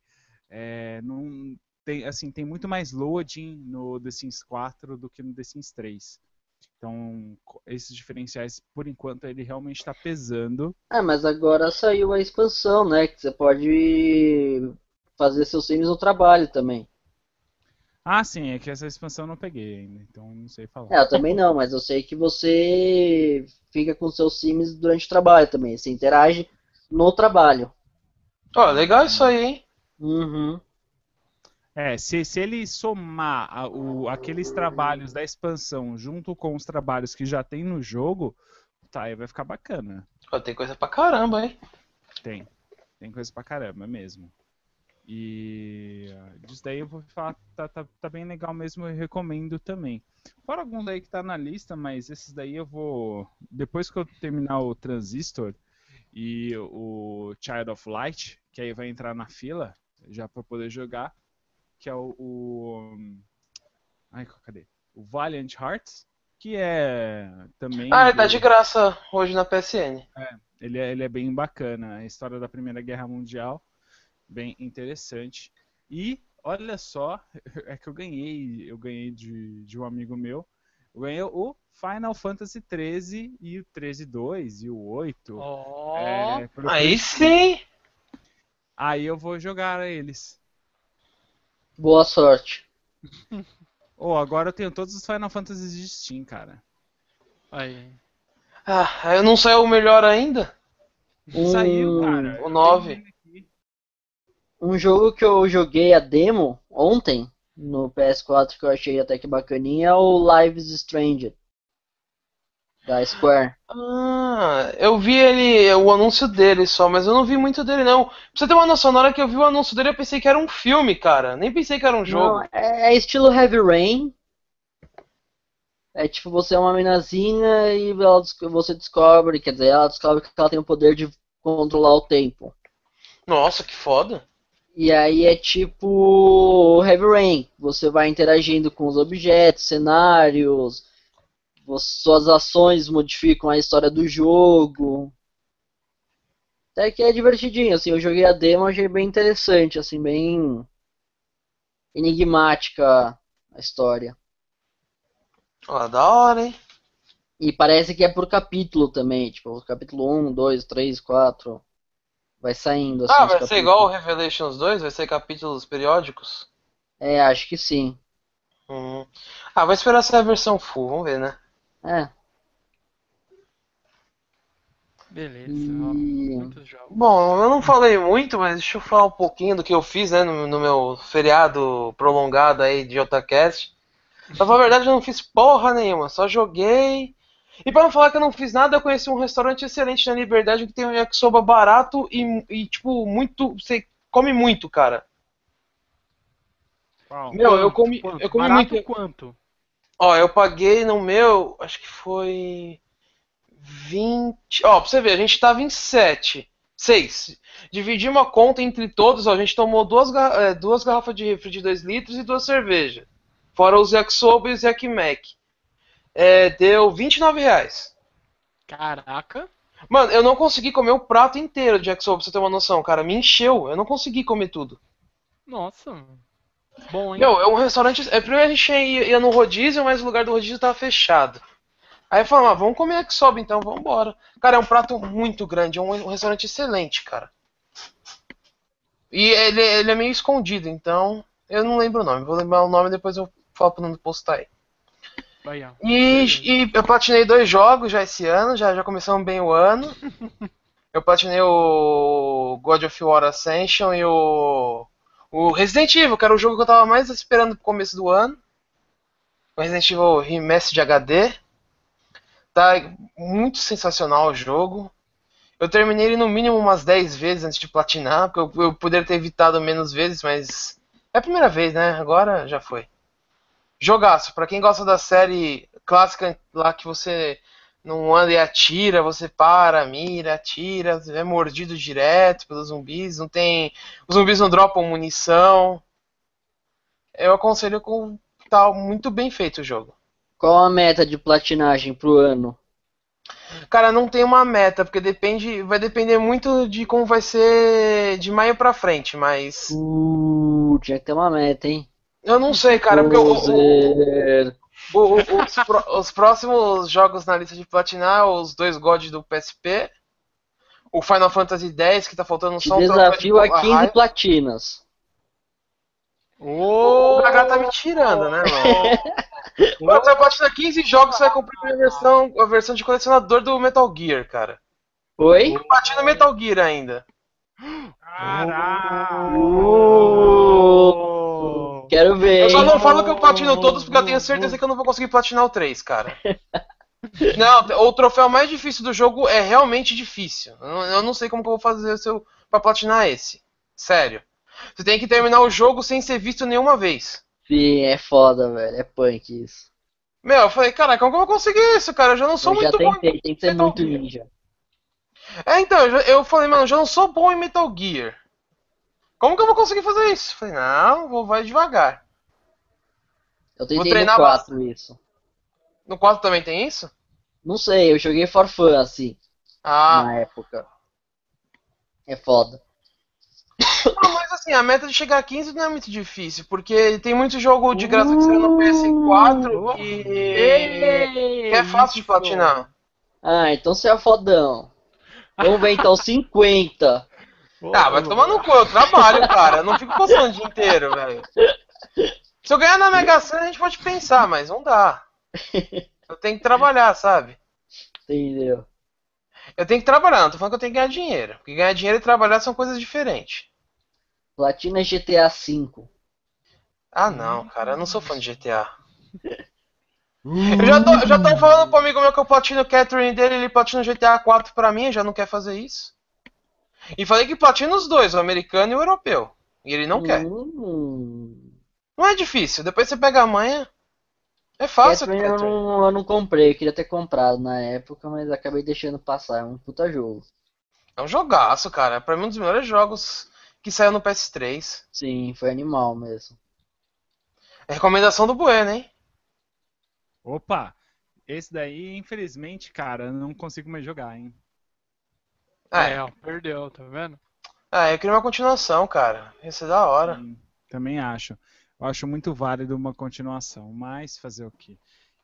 é, não tem assim tem muito mais loading no The Sims 4 do que no The Sims 3. Então, esses diferenciais, por enquanto, ele realmente está pesando. Ah, mas agora saiu a expansão, né? Que você pode fazer seus sims no trabalho também. Ah, sim, é que essa expansão eu não peguei ainda, então não sei falar. É, eu também não, mas eu sei que você fica com seus sims durante o trabalho também. Você interage no trabalho. Ó, legal isso aí, hein? Uhum. É, se, se ele somar a- o- aqueles trabalhos da expansão junto com os trabalhos que já tem no jogo, tá, aí vai ficar bacana. Tem coisa pra caramba, hein? Tem. Tem coisa pra caramba mesmo. E ah, disso daí eu vou falar, tá, tá, tá bem legal mesmo, eu recomendo também. Fora alguns aí que tá na lista, mas esses daí eu vou. Depois que eu terminar o Transistor e o Child of Light, que aí vai entrar na fila, já pra poder jogar, que é o. o ai, cadê? O Valiant Hearts, que é também. Ah, ele tá do- de graça hoje na PSN. ele é, ele é bem bacana. A história da Primeira Guerra Mundial, bem interessante. E olha só, é que eu ganhei, eu ganhei de, de um amigo meu. Eu ganhei o Final Fantasy 13 e o 13-2 e o 8. Ó, é, Aí sim! Aí eu vou jogar eles. Boa sorte. Oh, agora eu tenho todos os Final Fantasies de Steam, cara. aí. Ah, eu não saiu o melhor ainda? Saiu, Um- cara. o Eu 9. tenho ele aqui. Um jogo que eu joguei a demo ontem no PS4 que eu achei até que bacaninha é o Lives Strange da Square. Ah, eu vi ele, o anúncio dele só, mas eu não vi muito dele não. Pra você ter uma noção, na hora que eu vi o anúncio dele, eu pensei que era um filme, cara. Nem pensei que era um jogo. Não, é, é estilo Heavy Rain, É tipo, você é uma minazinha e ela, você descobre, quer dizer, ela descobre que ela tem o poder de controlar o tempo. Nossa, que foda. E aí é tipo Heavy Rain. Você vai interagindo com os objetos, cenários, suas ações modificam a história do jogo. Até que é divertidinho, assim, eu joguei a demo, achei bem interessante, assim, bem enigmática a história. Ó, da hora, hein? E parece que é por capítulo também, tipo, capítulo 1, 2, 3, 4. Vai saindo assim. Ah, vai ser igual o Revelations 2? Vai ser capítulos periódicos? É, acho que sim. Hum. Ah, vai esperar sair a versão full, vamos ver, né? É. Beleza, muitos jogos. Bom, eu não falei muito, mas deixa eu falar um pouquinho do que eu fiz, né, no, no meu feriado prolongado aí de Otacast. Pra falar a verdade, eu não fiz porra nenhuma, só joguei. E pra não falar que eu não fiz nada, eu conheci um restaurante excelente na Liberdade que tem um yakisoba barato e, e tipo, muito. Você come muito, cara. Qual? Meu, eu Quanto? comi- Quanto? eu comi Barato muito- quanto? Ó, eu paguei no meu, acho que foi 20. Ó, pra você ver, a gente tava em 7. 6. Dividimos a conta entre todos, ó, a gente tomou duas, eh, duas garrafas de refri de 2 litros e duas cervejas. Fora os yakisoba e os yakimek. É, deu 29 reais. Caraca. Mano, eu não consegui comer o prato inteiro de yakisoba, pra você ter uma noção, cara. Me encheu, eu não consegui comer tudo. Nossa. Bom, hein? Meu, é um restaurante. É, primeiro a gente ia, ia no rodízio, mas o lugar do rodízio tava fechado. Aí falamos, ah, vamos comer que sobe então, vamos embora. Cara, é um prato muito grande, é um, um restaurante excelente, cara. E ele, ele é meio escondido, então eu não lembro o nome. Vou lembrar o nome depois eu falo pro Nando postar aí. E, e eu platinei dois jogos já esse ano, já, já começamos bem o ano. Eu platinei o God of War Ascension e o, o Resident Evil, que era o jogo que eu tava mais esperando pro começo do ano. O Resident Evil Remastered de HD. Tá muito sensacional o jogo. Eu terminei ele no mínimo umas 10 vezes antes de platinar, porque eu, eu poderia ter evitado menos vezes, mas é a primeira vez, né? Agora já foi. Jogaço, pra quem gosta da série clássica lá que você não anda e atira, você para, mira, atira, é mordido direto pelos zumbis, não tem. Os zumbis não dropam munição. Eu aconselho com tá muito bem feito o jogo. Qual a meta de platinagem pro ano? Cara, não tem uma meta, porque depende, vai depender muito de como vai ser de maio pra frente, mas Uh, tinha que ter uma meta, hein? eu não sei, cara, porque o- Poser. O- o- os, pró- os próximos jogos na lista de platinar, os dois God do PSP, o Final Fantasy X, que tá faltando só um desafio a 15 raiva. platinas. O Gaga tá me tirando, né, mano? Mano, Você vai platinar 15 jogos, você vai comprar a versão, a versão de colecionador do Metal Gear, cara. Oi? Platina Metal Gear ainda. Uh, quero ver, Eu só não falo que eu platino todos porque eu tenho certeza que eu não vou conseguir platinar o 3, cara. Não, o troféu mais difícil do jogo é realmente difícil. Eu não- sei como que eu vou fazer seu pra platinar esse. Sério. Você tem que terminar o jogo sem ser visto nenhuma vez. Sim, é foda, velho. É punk isso. Meu, eu falei, cara, como que eu vou conseguir isso, cara? Eu já não sou Eu já muito bom. tentei, tem que ser muito ninja. É, então, já- eu falei, mano, eu já não sou bom em Metal Gear. Como que eu vou conseguir fazer isso? Falei, não, vou vai devagar. Eu tentei no treinar 4 isso. No 4 também tem isso? Não sei, eu joguei for fun, assim, Ah, na época. É foda. Não, mas assim, a meta de chegar a 15 não é muito difícil, porque tem muito jogo de graça que saiu no PS4 que, que é fácil de platinar. Ah, então você é fodão. Vamos ver então 50. Ah, vai tomar no cu, eu trabalho, cara. Eu não fico coçando o dia inteiro, velho. Se eu ganhar na Mega Sena, a gente pode pensar, mas não dá. Eu tenho que trabalhar, sabe? Entendeu? Eu tenho que trabalhar, não tô falando que eu tenho que ganhar dinheiro. Porque ganhar dinheiro e trabalhar são coisas diferentes. Platina GTA V. Ah, não, cara, eu não sou fã de GTA. Eu já tô, já tô falando pro amigo meu que eu platino o Catherine dele, ele platina o GTA 4 pra mim, já não quer fazer isso. E falei que platina os dois, o americano e o europeu. E ele não quer. Hum, Não é difícil, depois você pega a manha. É fácil, Catherine eu não, eu não comprei, eu queria ter comprado na época, mas acabei deixando passar. É um puta jogo. É um jogaço, cara. Pra mim, um dos melhores jogos que saiu no PS3. Sim, foi animal mesmo. É recomendação do Bueno, hein? Opa! Esse daí, infelizmente, cara, eu não consigo mais jogar, hein? É, É, ó, perdeu, tá vendo? ah, eu queria uma continuação, cara. Ia é da hora. Sim, também acho. Eu acho muito válido uma continuação, mas fazer o quê?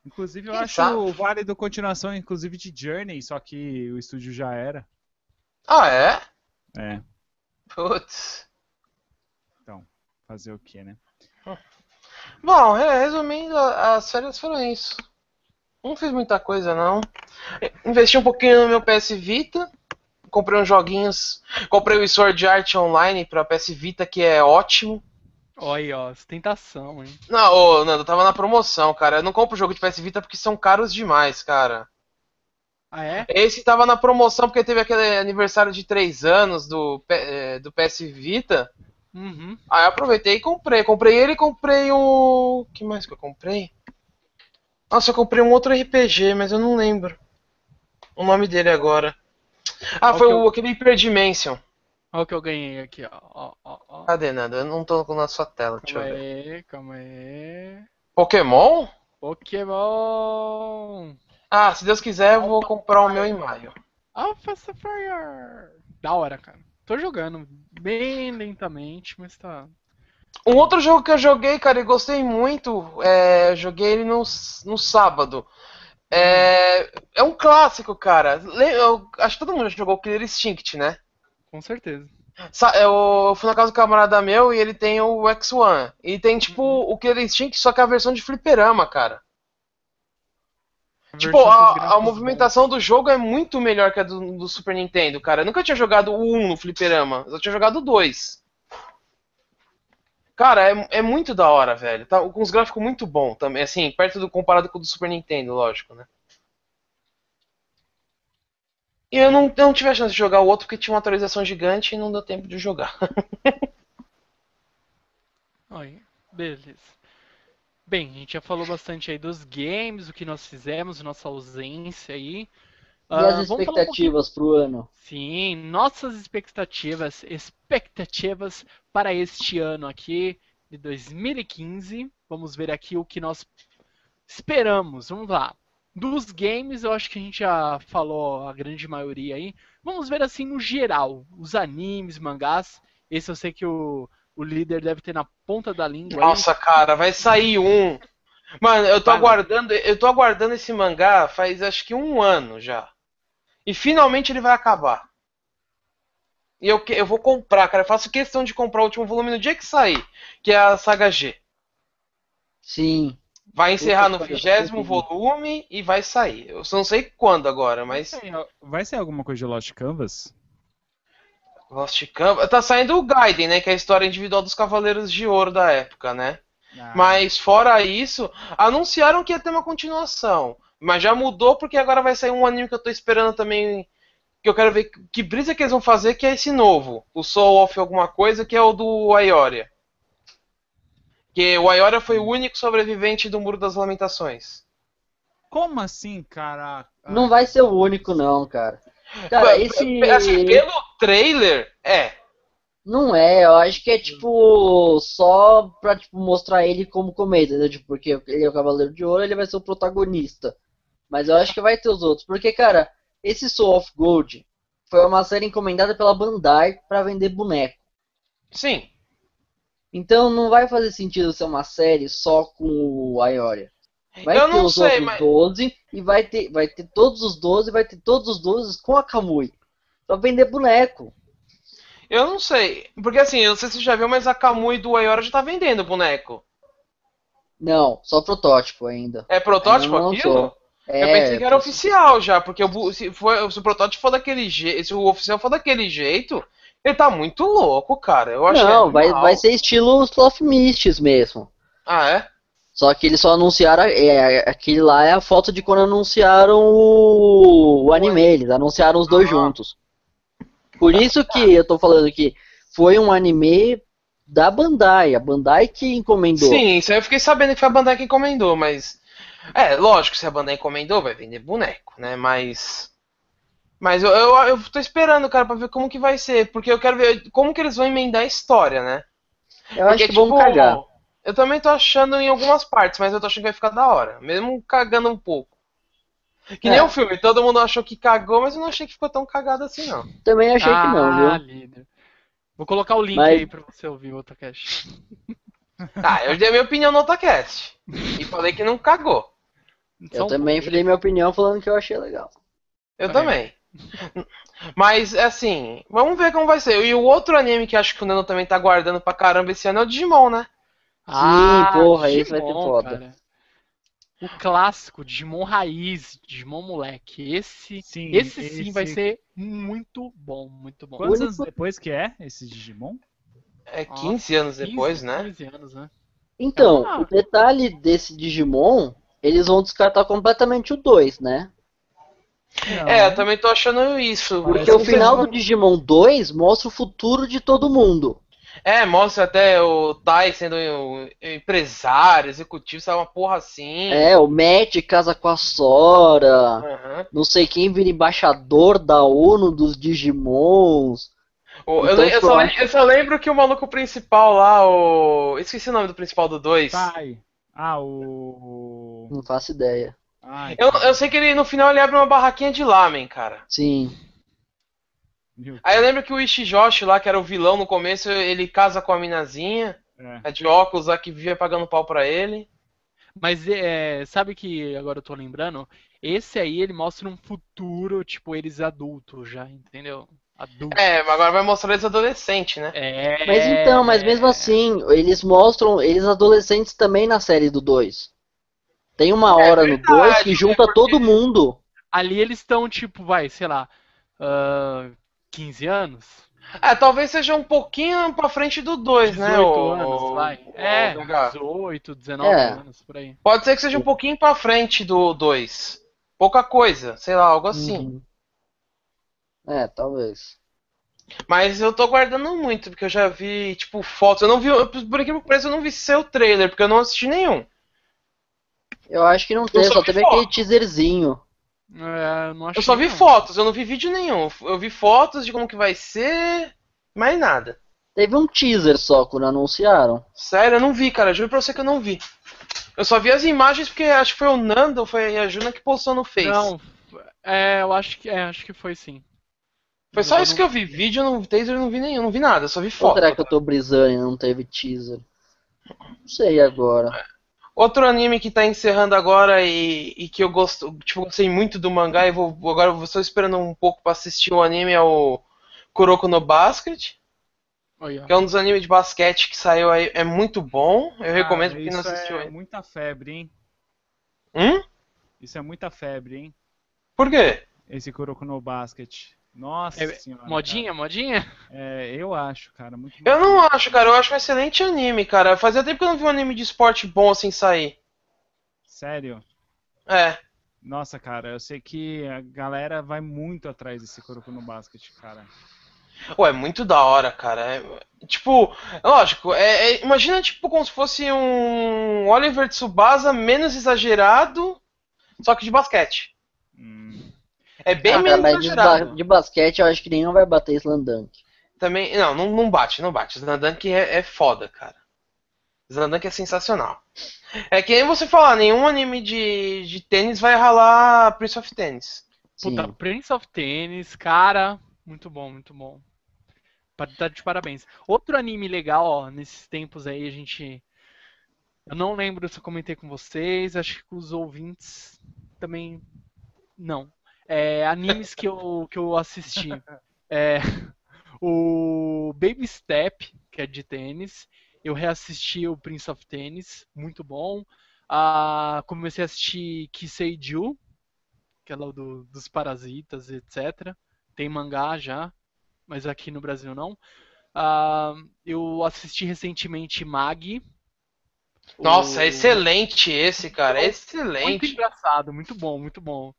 Inclusive, eu Quem acho sabe? válido continuação, inclusive, de Journey, só que o estúdio já era. Ah, é? É, Putz. fazer o quê, né? Bom, é, resumindo, as férias foram isso. Não fiz muita coisa, não. Investi um pouquinho no meu PS Vita. Comprei uns joguinhos. Comprei o Sword Art Online pra PS Vita, que é ótimo. Olha aí, ó, tentação, hein? Não, ô, Nando, tava na promoção, cara. Eu não compro jogo de PS Vita porque são caros demais, cara. Ah, é? Esse tava na promoção porque teve aquele aniversário de 3 anos do, eh, do PS Vita. Uhum. Aí eu aproveitei e comprei. Comprei ele e comprei um. que mais que eu comprei? Nossa, eu comprei um outro RPG, mas eu não lembro o nome dele agora. Ah, foi que o, o- aquele Hyper Dimension. Olha o que eu ganhei aqui, ó. ó, ó, ó. Cadê, Nando? Eu não tô na sua tela, deixa eu Calma ver. aí, calma aí. Pokémon? Pokémon! Ah, se Deus quiser, eu vou comprar o meu em maio. Alpha Sapphire! Da hora, cara. Tô jogando bem lentamente, mas tá. Um outro jogo que eu joguei, cara, e gostei muito, é, eu joguei ele no, no sábado. É, é um clássico, cara. Eu, acho que todo mundo já jogou Killer Instinct, né? Com certeza. Sa- Eu fui na casa do camarada meu e ele tem o X1. E tem, tipo, o Killer Instinct, só que a versão de fliperama, cara. Tipo, com os a, a movimentação do jogo é muito melhor que a do, do Super Nintendo, cara. Eu nunca tinha jogado o 1 no fliperama, eu só tinha jogado o 2. Cara, é, é muito da hora, velho. Tá, com os gráficos muito bom também, assim, perto do comparado com o do Super Nintendo, lógico, né? E eu não, eu não tive a chance de jogar o outro porque tinha uma atualização gigante e não deu tempo de jogar. Aí, beleza. Bem, a gente já falou bastante aí dos games, o que nós fizemos, nossa ausência aí. E Ah, as um expectativas pro ano? Sim, nossas expectativas, expectativas para este ano aqui de 2015. Vamos ver aqui o que nós esperamos. Vamos lá. Dos games, eu acho que a gente já falou a grande maioria aí. Vamos ver assim no geral, os animes, mangás. Esse eu sei que o, o líder deve ter na ponta da língua aí. Nossa, cara, vai sair um. Mano, eu tô Vai, aguardando, eu tô aguardando esse mangá faz acho que um ano já. E finalmente ele vai acabar. E eu, que- eu vou comprar, cara. Eu faço questão de comprar o último volume no dia que sair, que é a saga G. Sim. Vai encerrar no vigésimo volume e vai sair. Eu só não sei quando agora, mas. Vai sair- Vai ser alguma coisa de Lost Canvas? Lost Canvas. Tá saindo o Gaiden, né? Que é a história individual dos Cavaleiros de Ouro da época, né? Ah, Mas fora isso, anunciaram que ia ter uma continuação. Mas já mudou porque agora vai sair um anime que eu tô esperando também. Que eu quero ver que- brisa que eles vão fazer, que é esse novo. O Soul of alguma coisa, que é o do Aioria. Que o Aioria foi o único sobrevivente do Muro das Lamentações. Como assim, cara? Não vai ser o único, não, cara. Cara, esse. assim, pelo trailer, é. Não é, eu acho que é tipo só pra tipo, mostrar ele como cometa, entendeu? Tipo, porque ele é o Cavaleiro de Ouro, ele vai ser o protagonista. Mas eu acho que vai ter os outros, porque cara, esse Soul of Gold foi uma série encomendada pela Bandai pra vender boneco. Sim. Então não vai fazer sentido ser uma série só com o Aioria. Vai eu ter não os sei, outros mas. 12 e vai ter, vai ter todos os 12 vai ter todos os 12 com a Kamui. Pra vender boneco. Eu não sei. Porque assim, eu não sei se você já viu, mas a Kamui do Aioria já tá vendendo boneco. Não, só protótipo ainda. É protótipo Ainda aquilo? lançou. Eu É, pensei que era oficial já, porque o se, for, se o protótipo for daquele jeito, se o oficial for daquele jeito, ele tá muito louco, cara. Eu acho Não, vai, vai ser estilo Sloth Mists mesmo. Ah, é? Só que eles só anunciaram. É, aquele lá é a foto de quando anunciaram o, o anime. Eles anunciaram os dois Ah. juntos. Por isso que eu tô falando que foi um anime da Bandai. A Bandai que encomendou. Sim, isso aí eu fiquei sabendo que foi a Bandai que encomendou, mas É, lógico, se a Bandai encomendou, vai vender boneco, né? Mas. Mas eu, eu, eu tô esperando, cara, pra ver como que vai ser. Porque eu quero ver como que eles vão emendar a história, né? Eu acho Porque, que vão cagar. Eu também tô achando em algumas partes, mas eu tô achando que vai ficar da hora. Mesmo cagando um pouco. Que nem É. o filme, todo mundo achou que cagou, mas eu não achei que ficou tão cagado assim, não. Também achei que não, Ah, viu? líder. Vou colocar o link Mas- aí pra você ouvir o Otacast. Ah, eu dei a minha opinião no Otacast. E falei que não cagou. Eu também falei minha opinião falando que eu achei legal. Eu Tá também. Mas, assim, vamos ver como vai ser. E o outro anime que acho que o Nano também tá guardando pra caramba esse ano é o Digimon, né? Ah, porra, esse vai Digimon, foda. cara. O clássico, Digimon Raiz, Digimon Moleque. Esse, Sim, esse sim esse- vai ser muito bom, muito bom. Quantos anos depois que é esse Digimon? É Nossa, 15 anos 15, depois, né? 15 anos, né? Então, Ah. o detalhe desse Digimon, eles vão descartar completamente o 2, né? É, eu também tô achando isso. Porque Parece o final vão- do Digimon 2 mostra o futuro de todo mundo. É, mostra até o Tai sendo um empresário, executivo, sabe? Uma porra assim. É, o Matt casa com a Sora, Aham. não sei quem vira embaixador da ONU dos Digimons. O- eu, Então, eu tipo, só, eu eu só lembro que o maluco principal lá, o. Esqueci o nome do principal do 2. Sai. Ah, o. Não faço ideia. Ai, Eu, eu sei que ele no final ele abre uma barraquinha de lamen, cara. Sim. Aí eu lembro que o Ishijoshi lá, que era o vilão no começo, ele casa com a minazinha, É. a de óculos lá que vivia pagando pau pra ele. Mas é, sabe que agora eu tô lembrando? Esse aí ele mostra um futuro, tipo, eles adultos já, entendeu? Adultos. É, mas agora vai mostrar eles adolescentes, né? É. Mas então, mas mesmo assim, eles mostram eles adolescentes também na série do 2. Tem uma É hora no verdade, 2 que junta porque- todo mundo. Ali eles estão, tipo, vai, sei lá, ah, 15 anos? É, talvez seja um pouquinho pra frente do 2, 18 né? o- anos, o- vai. o É, Gaga? 18, 19 É. anos, por aí. Pode ser que seja um pouquinho pra frente do 2. Pouca coisa, sei lá, algo assim. Uhum. É, talvez. Mas eu tô guardando muito, porque eu já vi, tipo, fotos. Eu não vi, eu- por aqui que pareça, eu não vi seu trailer, porque eu não assisti nenhum. Eu acho que não tem, só só teve foto. aquele teaserzinho. É, não Eu só vi não. fotos, eu não vi vídeo nenhum. Eu vi fotos de como que vai ser, mais nada. Teve um teaser só quando anunciaram. Sério, eu não vi, cara. Juro pra você que eu não vi. Eu só vi as imagens porque acho que foi o Nando, foi a Juna que postou no Face. Não, é, eu acho que, é, acho que foi sim. Foi só Eu isso não- que eu vi. Vídeo, no taser, eu não vi nenhum, não vi nada, eu só vi Ou foto. será que eu tô brisando e não teve teaser? Não sei agora. Outro anime que tá encerrando agora e, e que eu gosto, tipo, gostei muito do mangá e vou, agora eu estou esperando um pouco pra assistir o anime é o Kuroko no Basket, Olha, que é um dos animes de basquete que saiu aí, é muito bom. Eu recomendo pra quem não isso assistiu é ainda. muita febre, hein? Hum? Isso é muita febre, hein? Por quê? Esse Kuroko no Basket. Nossa É, senhora. modinha, modinha? cara. É, eu acho, cara. Muito Eu não acho, cara, eu acho um excelente anime, cara. Fazia tempo que eu não vi um anime de esporte bom assim sair. Sério? É. Nossa, cara, eu sei que a galera vai muito atrás desse Kuroko no Basket, cara. Pô, é muito da hora, cara. É- tipo, lógico, é, é- imagina tipo como se fosse um Oliver Tsubasa menos exagerado, só que de basquete. Hum, É bem Ah, menos mas de, ba- de basquete eu acho que nenhum vai bater Slandunk. Também, não, não, não bate, não bate. Zandank é, é foda, cara. Zandank é sensacional. É que nem você falar, nenhum anime de, de tênis vai ralar Prince of Tennis. Sim. Puta, Prince of Tennis, cara, muito bom, muito bom. Tá de parabéns. Outro anime legal, ó, nesses tempos aí a gente. Eu não lembro se eu comentei com vocês, acho que com os ouvintes também. Não. É, animes que eu, que eu assisti. É, o Baby Step, que é de tênis. Eu reassisti o Prince of Tennis, muito bom. Ah, comecei a assistir Kiseiju, aquela do, dos parasitas, etc. Tem mangá já, mas aqui no Brasil não. Ah, eu assisti recentemente Mag. Nossa, O- é excelente esse, cara. É Muito excelente. engraçado, muito bom, muito bom.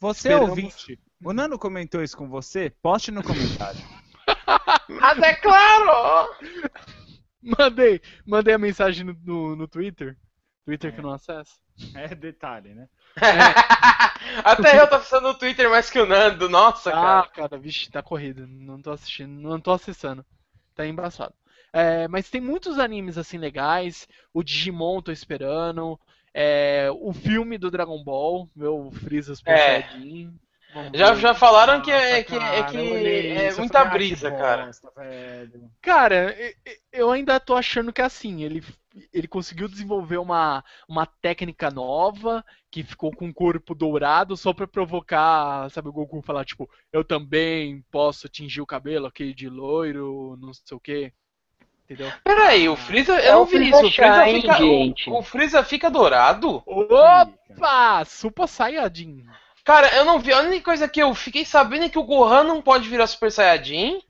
Você Esperamos- ouvinte, o Nano comentou isso com você? Poste no comentário. Mas é claro! Mandei, mandei a mensagem no, no, no Twitter. Twitter que não acessa. É detalhe, né? Até eu tô acessando o Twitter mais que o Nando, nossa, Ah, cara. cara, vixe, tá corrido. Não tô assistindo, não tô acessando. Tá embaçado. É, mas tem muitos animes assim legais. O Digimon tô esperando. É, o filme do Dragon Ball, meu Freeza Super É. Saiyajin. Já, já falaram que é, Nossa, que, é, cara, que olhei é isso, eu muita falei, ah, que brisa, cara. bosta. Cara, eu ainda tô achando que é assim, ele, ele conseguiu desenvolver uma, uma técnica nova que ficou com o corpo dourado só pra provocar, sabe, o Goku falar, tipo, eu também posso tingir o cabelo aqui de loiro, não sei o quê. Entendeu? Peraí, o Freeza. É Eu não o vi isso. O Freeza fica. gente. O, o Freeza fica dourado? Opa! Super Saiyajin. Cara, eu não vi. A única coisa que eu fiquei sabendo é que o Gohan não pode virar Super Saiyajin.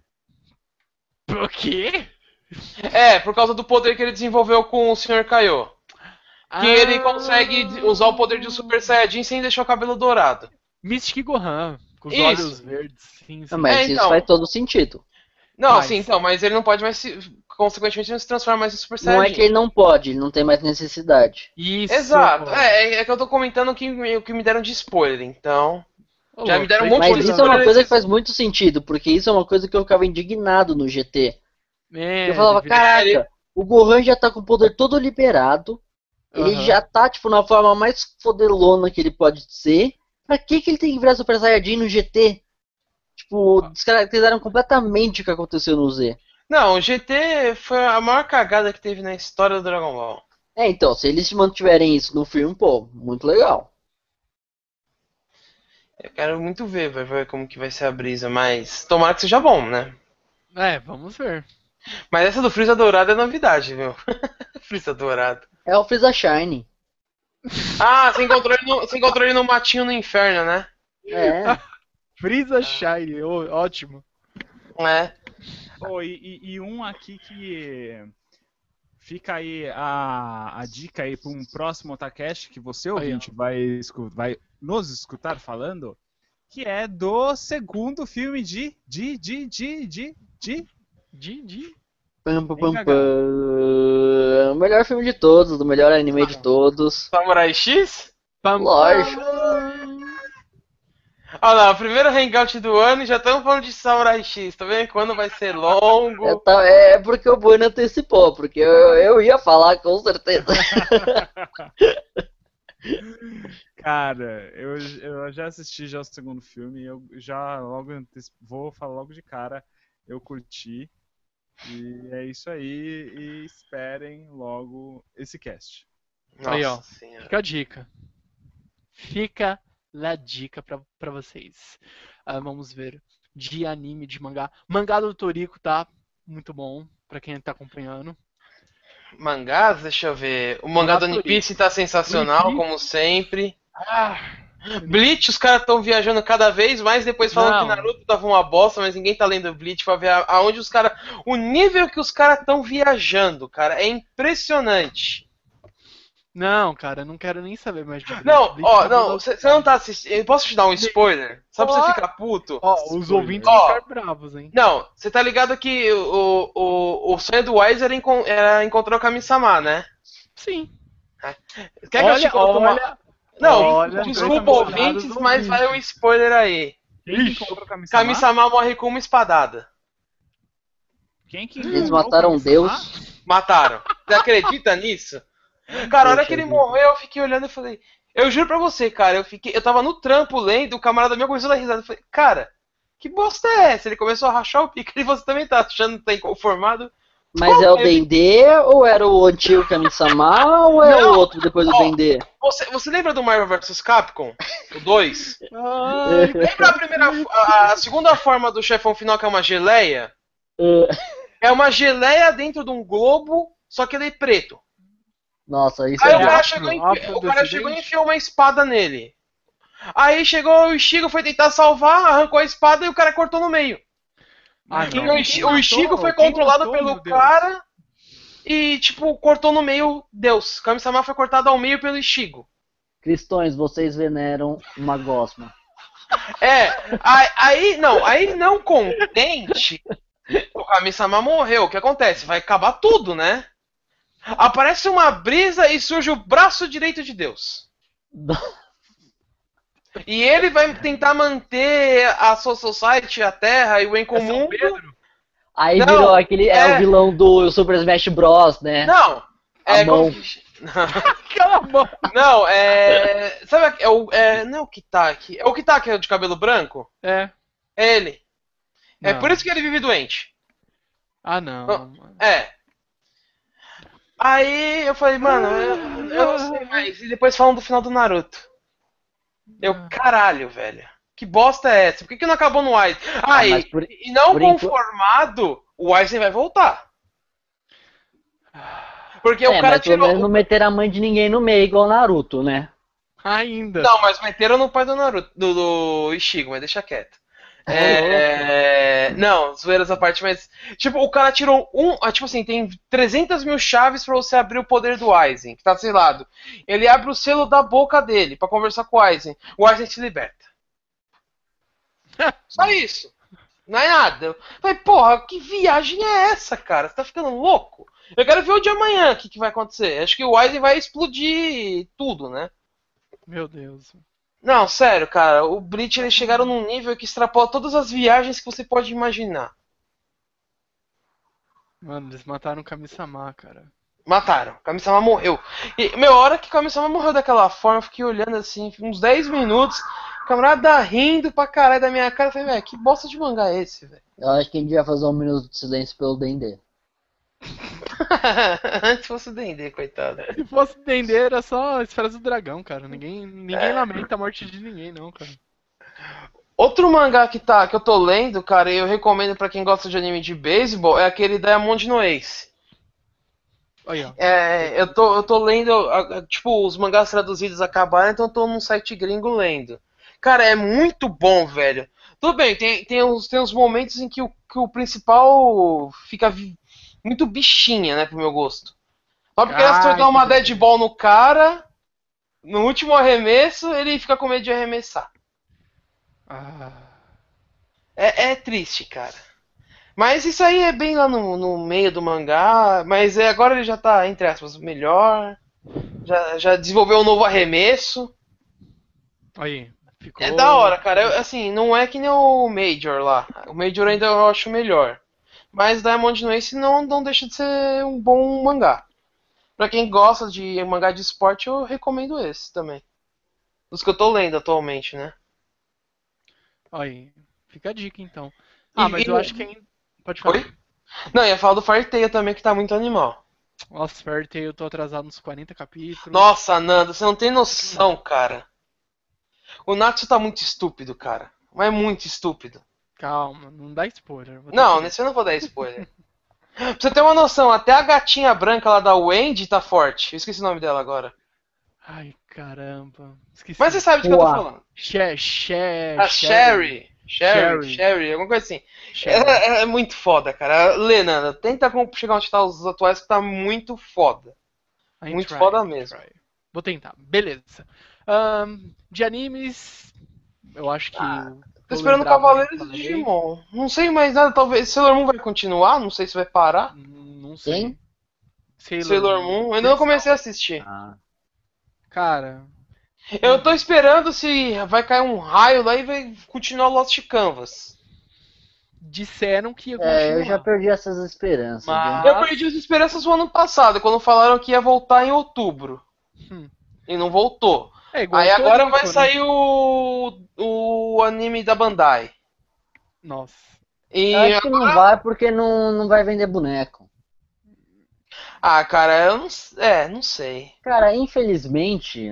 Por quê? É, por causa do poder que ele desenvolveu com o Sr. Kaiô. Que ele consegue usar o poder de um Super Saiyajin sem deixar o cabelo dourado. Mystic Gohan, com os Isso. olhos verdes. Sim, sim. Não, mas É, isso então. faz todo sentido. Não, Mas- assim, então, mas ele não pode mais se. Consequentemente, não se transforma mais em Super Não é Saiyajin. que ele não pode, ele não tem mais necessidade. Isso. Exato. É, é que eu tô comentando o que, me- o que me deram de spoiler, então. Ô, já me deram um monte de Mas isso é uma coisa que faz muito sentido, porque isso é uma coisa que eu ficava indignado no GT. É, eu falava, caraca, o Gohan já tá com o poder todo liberado, ele Aham. já tá, tipo, na forma mais fodelona que ele pode ser. Pra que que ele tem que virar Super Saiyajin no GT? Tipo, descaracterizaram completamente o que aconteceu no Z. Não, o GT foi a maior cagada que teve na história do Dragon Ball. É, então, se eles mantiverem isso no filme, pô, muito legal. Eu quero muito ver, vai ver como que vai ser a brisa, mas tomara que seja bom, né? É, vamos ver. Mas essa do Freeza Dourado é novidade, viu? Freeza Dourado. É o Freeza Shine. Ah, você encontrou, ele no, você encontrou ele no matinho no inferno, né? É. Freeza Shine, ótimo. É. Oh, e, e- um aqui que fica aí a, a dica aí para um próximo Otacast que você, Aí, ouvinte, vai, vai nos escutar falando, que é do segundo filme de. de. de. de. de. de De, de. Pam, pam, Hein, pam, Gaga? pam. O melhor filme de todos, o melhor anime de todos. Samurai X? Pam, Lógico. Olha lá, o primeiro hangout do ano e já estamos falando de Samurai X, tá vendo? Quando vai ser longo. É, tá- é porque o Bueno antecipou, porque eu, eu ia falar com certeza. Cara, eu, eu já assisti já o segundo filme e eu já logo vou falar logo de cara, eu curti. E é isso aí, e esperem logo esse cast. Nossa Aí, ó. senhora. Fica a dica. Fica a dica pra, pra vocês. Ah, vamos ver. De anime, de mangá. Mangá do Toriko tá muito bom, pra quem tá acompanhando. Mangás, deixa eu ver. O mangá do One. Piece tá sensacional, como sempre. Ah, Bleach, os caras estão viajando cada vez mais, depois falando Não. que Naruto tava uma bosta, mas ninguém tá lendo Bleach pra ver aonde os caras. O nível que os caras estão viajando, cara, é impressionante. Não, cara, eu não quero nem saber mais de. Não, ó, não, você não tá assistindo. Eu Posso te dar um spoiler? Só pra você ficar puto? Ó, os Spoiler. ouvintes Ó. vão ficar bravos, hein? Não, você tá ligado que o, o, o sonho do Wise era, encon- era encontrar o Kami-sama, né? Sim. Quer que eu te olha, conte uma- olha, Não, olha, desculpa ouvintes, mas vai um spoiler aí. Kami-sama? Morre com uma espadada. Quem que Eles mataram? Deus. Mataram. Você acredita nisso? Cara, a hora que ele morreu, eu fiquei olhando e falei. Eu juro pra você, cara, eu fiquei. Eu tava no trampo lendo, o camarada meu começou a dar risada. Eu falei, cara, que bosta é essa? Ele começou a rachar o pico e você também tá achando que tá inconformado? Mas é o Dendê ou era o antigo Kami-sama ou é Não. o outro depois do Ó. Dendê? Você, você lembra do Marvel vs Capcom? O 2? Ai, Lembra a primeira. A, a segunda forma do chefão final, que é uma geleia? É, É uma geleia dentro de um globo, só que ele é preto. Nossa, isso Aí é o cara, chegou, e enfi- o cara chegou e enfiou uma espada nele. Aí chegou o Ichigo, foi tentar salvar, arrancou a espada e o cara cortou no meio. Ah, E não. o, Ichi- o Ichigo foi controlado matou, pelo cara e, tipo, cortou no meio Deus. Kami-sama foi cortado ao meio pelo Ichigo. Cristões, vocês veneram uma gosma. É, aí, aí- não, aí não contente, o Kami-sama morreu. O que acontece? Vai acabar tudo, né? Aparece uma brisa e surge o braço direito de Deus. E ele vai tentar manter a Soul Society, a Terra e o É Encomundo. Pedro? Aí Não, virou aquele. É, é. o vilão do Super Smash Bros, né? Não, A é mão. como- Cala a boca. Não, é. Sabe, é o. É, não é o Kitaki. É o Kitaki é o de cabelo branco? É. É ele. É Não. por isso que ele vive doente. Ah, não. É. Aí eu falei, mano, eu, eu não sei mais. E depois falam do final do Naruto. Eu, caralho, velho. Que bosta é essa? Por que, que não acabou no Aizen? Ah, Ah, e, por- e não por enquanto- conformado, o Aizen vai voltar. Porque o é, cara mas pelo tirou. menos não meter a mãe de ninguém no meio, igual o Naruto, né? Ainda. Não, mas meteram no pai do Naruto, do, do Ishigo, mas deixa quieto. É, não, zoeiras à parte, mas. Tipo, o cara tirou um. ah, Tipo assim, tem 300 mil chaves pra você abrir o poder do Aizen, que tá selado. Ele abre o selo da boca dele pra conversar com o Aizen. O Aizen se liberta. Só isso. Não é nada. Eu falei, porra, que viagem é essa, cara? Você tá ficando louco? Eu quero ver o de amanhã, o que, que vai acontecer. Acho que o Aizen vai explodir tudo, né? Meu Deus. Não, sério, cara, o Bleach eles chegaram num nível que extrapola todas as viagens que você pode imaginar. Mano, eles mataram o Kami-sama, cara. Mataram, Kami-sama morreu. E, meu, a hora que Kami-sama morreu daquela forma, eu fiquei olhando assim, uns 10 minutos, o camarada rindo pra caralho da minha cara. Eu falei, velho, que bosta de mangá é esse, velho? Eu acho que a gente vai fazer um minuto de silêncio pelo Dendê. Antes fosse o Dendê, coitado. Se fosse entender, era só Esferas do Dragão, cara. Ninguém, ninguém É. lamenta a morte de ninguém, não, cara. Outro mangá que, tá, que eu tô lendo, cara, e eu recomendo pra quem gosta de anime de beisebol, é aquele Diamond no Ace. Ó. É, eu tô, eu tô lendo, tipo, os mangás traduzidos acabaram, então eu tô num site gringo lendo. Cara, é muito bom, velho. Tudo bem, tem, tem, uns, tem uns momentos em que o, que o principal fica vi- muito bichinha, né, pro meu gosto. Só porque Ai, dar uma dead ball no cara, no último arremesso, ele fica com medo de arremessar. Ah, É, é triste, cara. Mas isso aí é bem lá no, no meio do mangá. Mas é, agora ele já tá, entre aspas, melhor. Já, já desenvolveu um novo arremesso. aí. Ficou... É da hora, cara. Eu, assim, não é que nem o Major lá. O Major ainda eu acho melhor. Mas Diamond no Ace não, não deixa de ser um bom mangá. Pra quem gosta de mangá de esporte, eu recomendo esse também. Os que eu tô lendo atualmente, né? Aí. Fica a dica, então. Ah, E- mas e- eu acho que ainda... Pode falar. Oi? Não, ia falar do Fire Tail também, que tá muito animal. Nossa, Fairy Tail, eu tô atrasado nos 40 capítulos. Nossa, Nando, você não tem noção, cara. O Natsu tá muito estúpido, cara. Mas é muito estúpido. Calma, não dá spoiler. Não, que- nesse eu não vou dar spoiler. pra você ter uma noção, até a gatinha branca lá da Wendy tá forte. Eu esqueci o nome dela agora. Ai, caramba. Esqueci. Mas você sabe de que eu tô falando. She, she, A Sherry. Sherry, Sherry. Alguma coisa assim. Ela é, é muito foda, cara. Lê, Nanda, tenta chegar onde tá os atuais que tá muito foda. I muito try, foda mesmo. try. Vou tentar. Beleza. Ahn, de animes, eu acho que. Ah, Tô eu esperando Cavaleiros eu e falei. Digimon. Não sei mais nada, talvez. Sailor Moon vai continuar, não sei se vai parar. Não sei. Quem? Sailor, Sailor Moon, eu ainda não comecei a assistir. Ah. Cara, Eu tô esperando se vai cair um raio lá e vai continuar Lost Canvas. disseram que ia É, eu continuar. já perdi essas esperanças. Mas-? Eu perdi as esperanças no ano passado, quando falaram que ia voltar em outubro. Hum. E não voltou. É igual Aí agora vai né? sair o, o anime da Bandai. Nossa. E Eu acho que não vai porque não, não vai vender boneco. Ah, cara, eu não, é, não sei. Cara, infelizmente,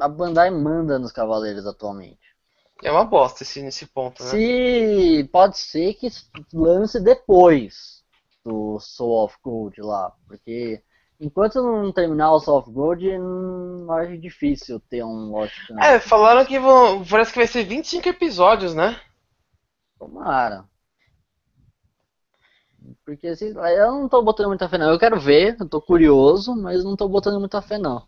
a Bandai manda nos Cavaleiros atualmente. É uma bosta esse, nesse ponto, né? Se pode ser que lance depois do Soul of Gold lá, porque enquanto não terminar o of Gold, hum, acho difícil ter um Lost Canvas. É, falaram que vão, parece que vai ser 25 episódios, né? Tomara. Porque assim, eu não tô botando muita fé não. Eu quero ver, eu tô curioso, mas não tô botando muita fê não.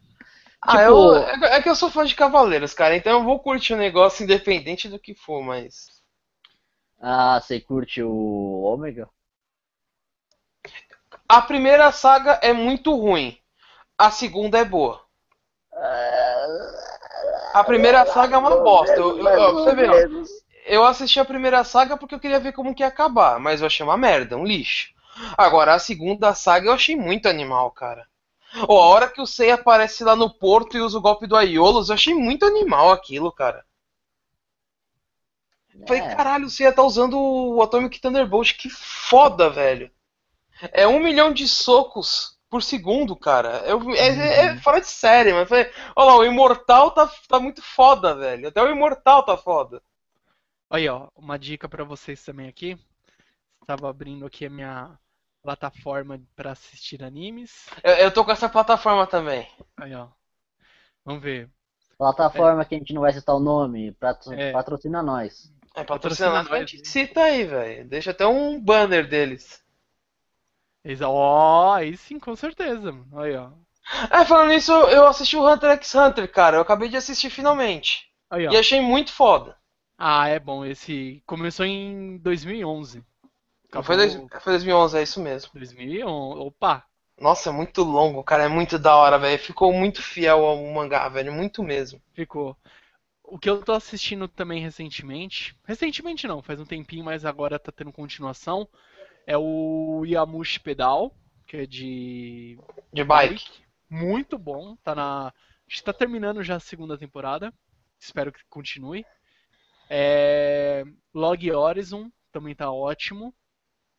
Ah, Tipo- eu, é, é que eu sou fã de Cavaleiros, cara, então eu vou curtir o negócio independente do que for, mas. Ah, você curte o Ômega? A primeira saga é muito ruim. A segunda é boa. A primeira saga é uma bosta. Eu, eu, eu, você vê, ó, eu assisti a primeira saga porque eu queria ver como que ia acabar, mas eu achei uma merda, um lixo. Agora, a segunda saga eu achei muito animal, cara. Oh, a hora que o Sei aparece lá no porto e usa o golpe do Aiolos, eu achei muito animal aquilo, cara. É. Falei, caralho, o Seiya tá usando o Atomic Thunderbolt, que foda, velho. É um milhão de socos por segundo, cara. Eu, é, é, é fora de série, mas falei, olha lá, o Imortal tá, tá muito foda, velho. Até o Imortal tá foda. Aí, ó, uma dica para vocês também aqui. Estava abrindo aqui a minha plataforma para assistir animes. Eu, eu tô com essa plataforma também. Aí, ó. Vamos ver. Plataforma é. que a gente não vai citar o nome, é. patrocina nós. É, patrocina, patrocina nós, a gente cita aí, velho. Deixa até um banner deles. Ó, oh, aí sim, com certeza. Aí, ó. É, falando nisso, eu assisti o Hunter x Hunter, cara. Eu acabei de assistir finalmente. Aí, e achei muito foda. Ah, é bom. Esse começou em 2011. Acabou... Foi, dois... Foi 2011, é isso mesmo. 2011, opa. Nossa, é muito longo, cara. É muito da hora, velho. Ficou muito fiel ao mangá, velho. Muito mesmo. Ficou. O que eu tô assistindo também recentemente. Recentemente não, faz um tempinho, mas agora tá tendo continuação é o Yamushi Pedal, que é de. De bike. bike. Muito bom. Tá na. Está terminando já a segunda temporada. Espero que continue. É... Log Horizon também tá ótimo.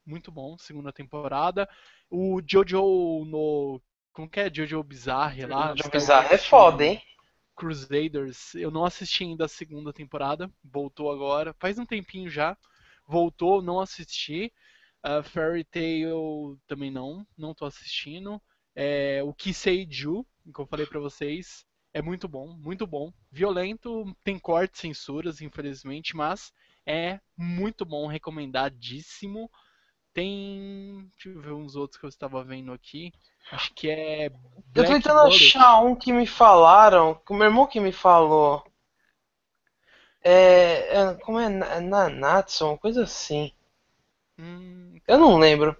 Muito bom, segunda temporada. O Jojo no. Como que é? Jojo Bizarre lá. Jojo Bizarre é foda, hein? Crusaders. Eu não assisti ainda a segunda temporada. Voltou agora. Faz um tempinho já. Voltou, não assisti. Uh, Fairy Tail também não, não tô assistindo. É, o Kiseiju, que eu falei para vocês, é muito bom, muito bom. Violento, tem cortes, censuras, infelizmente, mas é muito bom, recomendadíssimo. Tem. Deixa eu ver uns outros que eu estava vendo aqui. Acho que é. Black eu tô tentando Bullet. achar um que me falaram, que o meu irmão que me falou. É. é como é? Nanatsu, uma coisa assim. Hum, eu não lembro.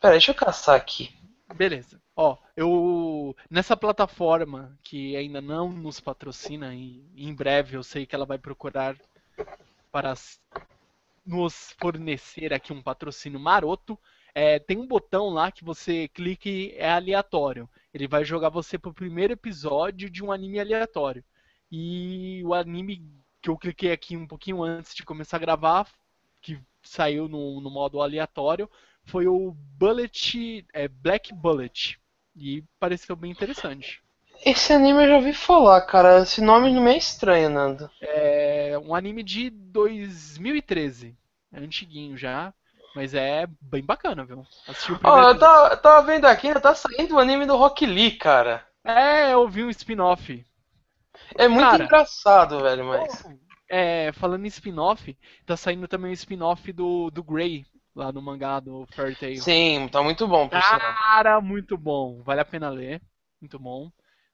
Pera, deixa eu caçar aqui. Beleza. Ó, eu nessa plataforma que ainda não nos patrocina e em breve eu sei que ela vai procurar para nos fornecer aqui um patrocínio maroto. É, tem um botão lá que você clica e é aleatório. Ele vai jogar você pro primeiro episódio de um anime aleatório. E o anime que eu cliquei aqui um pouquinho antes de começar a gravar, que saiu no, no modo aleatório foi o Bullet, é, Black Bullet. E pareceu bem interessante. Esse anime eu já ouvi falar, cara. Esse nome não é estranho, Nando. É um anime de 2013. É antiguinho já. Mas é bem bacana, viu? Assistiu o primeiro. Oh, eu, tava, tava vendo aqui, tá saindo o anime do Rock Lee, cara. É, eu vi um spin-off. É muito cara, engraçado, velho, mas é, falando em spin-off, tá saindo também um spin-off do, do Grey, lá no mangá do Fairy Tail. Sim, tá muito bom, Cara, muito bom. Vale a pena ler. Muito bom.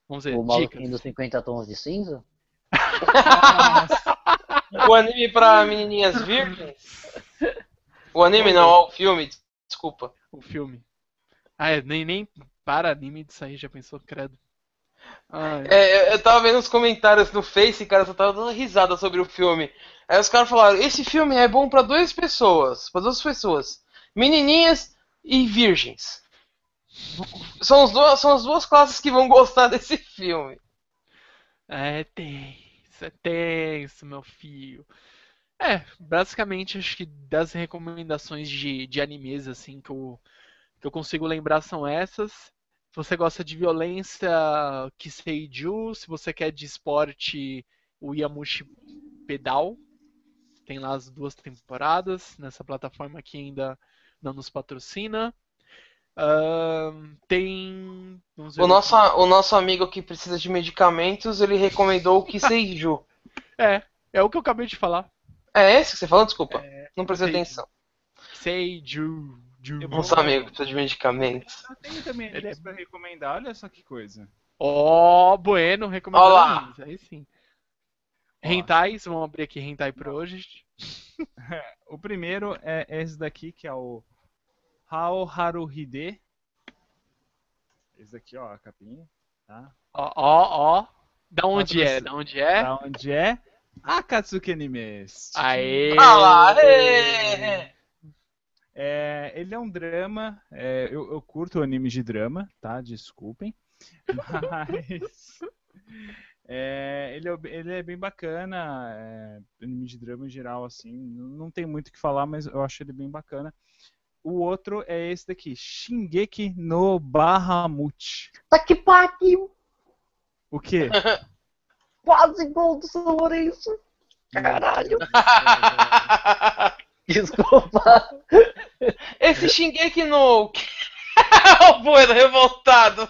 Vamos ver. O maluquinho dos 50 tons de cinza? o anime pra menininhas virgens? O anime não, o filme, desculpa. O filme. Ah, é, nem, nem para anime disso aí, já pensou, credo. É, eu tava vendo os comentários no Face, cara, só tava dando risada sobre o filme. Aí os caras falaram: esse filme é bom para duas pessoas, para duas pessoas, menininhas e virgens. São, os dois, são as duas classes que vão gostar desse filme. É tenso, é tenso, meu filho. É, basicamente acho que das recomendações de, de animes assim que eu, que eu consigo lembrar são essas. Se você gosta de violência, Kiseiju. Se você quer de esporte, o Yamushi Pedal. Tem lá as duas temporadas. Nessa plataforma que ainda não nos patrocina. Uh, tem. O nosso, o nosso amigo que precisa de medicamentos, ele recomendou o Kiseiju. é, é o que eu acabei de falar. É esse que você falou? Desculpa. É, não prestei atenção. Kiseiju. De Nosso amigo precisa de medicamentos. Eu tenho também animes pra recomendar, olha só que coisa. Ó, oh, Bueno, recomendando Olá. Aí sim. Rentais, vamos abrir aqui Rentai por hoje. o primeiro é esse daqui, que é o Hao Haruhide, Esse aqui, ó, a capinha, tá? Ó, ó, ó. Da onde é? Da onde é? Da onde é? Akatsuki Animes. Aê! Ah lá, aê! É, ele é um drama. é, eu, eu curto anime de drama, tá? Desculpem. Mas. é, ele, é, ele é bem bacana. é, anime de drama em geral, assim. Não não tem muito o que falar, mas eu acho ele bem bacana. O outro é esse daqui: Shingeki no Bahamut. Tá que pariu! O quê? Quase gol do São Lourenço! Caralho! Desculpa! Esse Shingeki no. o Bueno revoltado.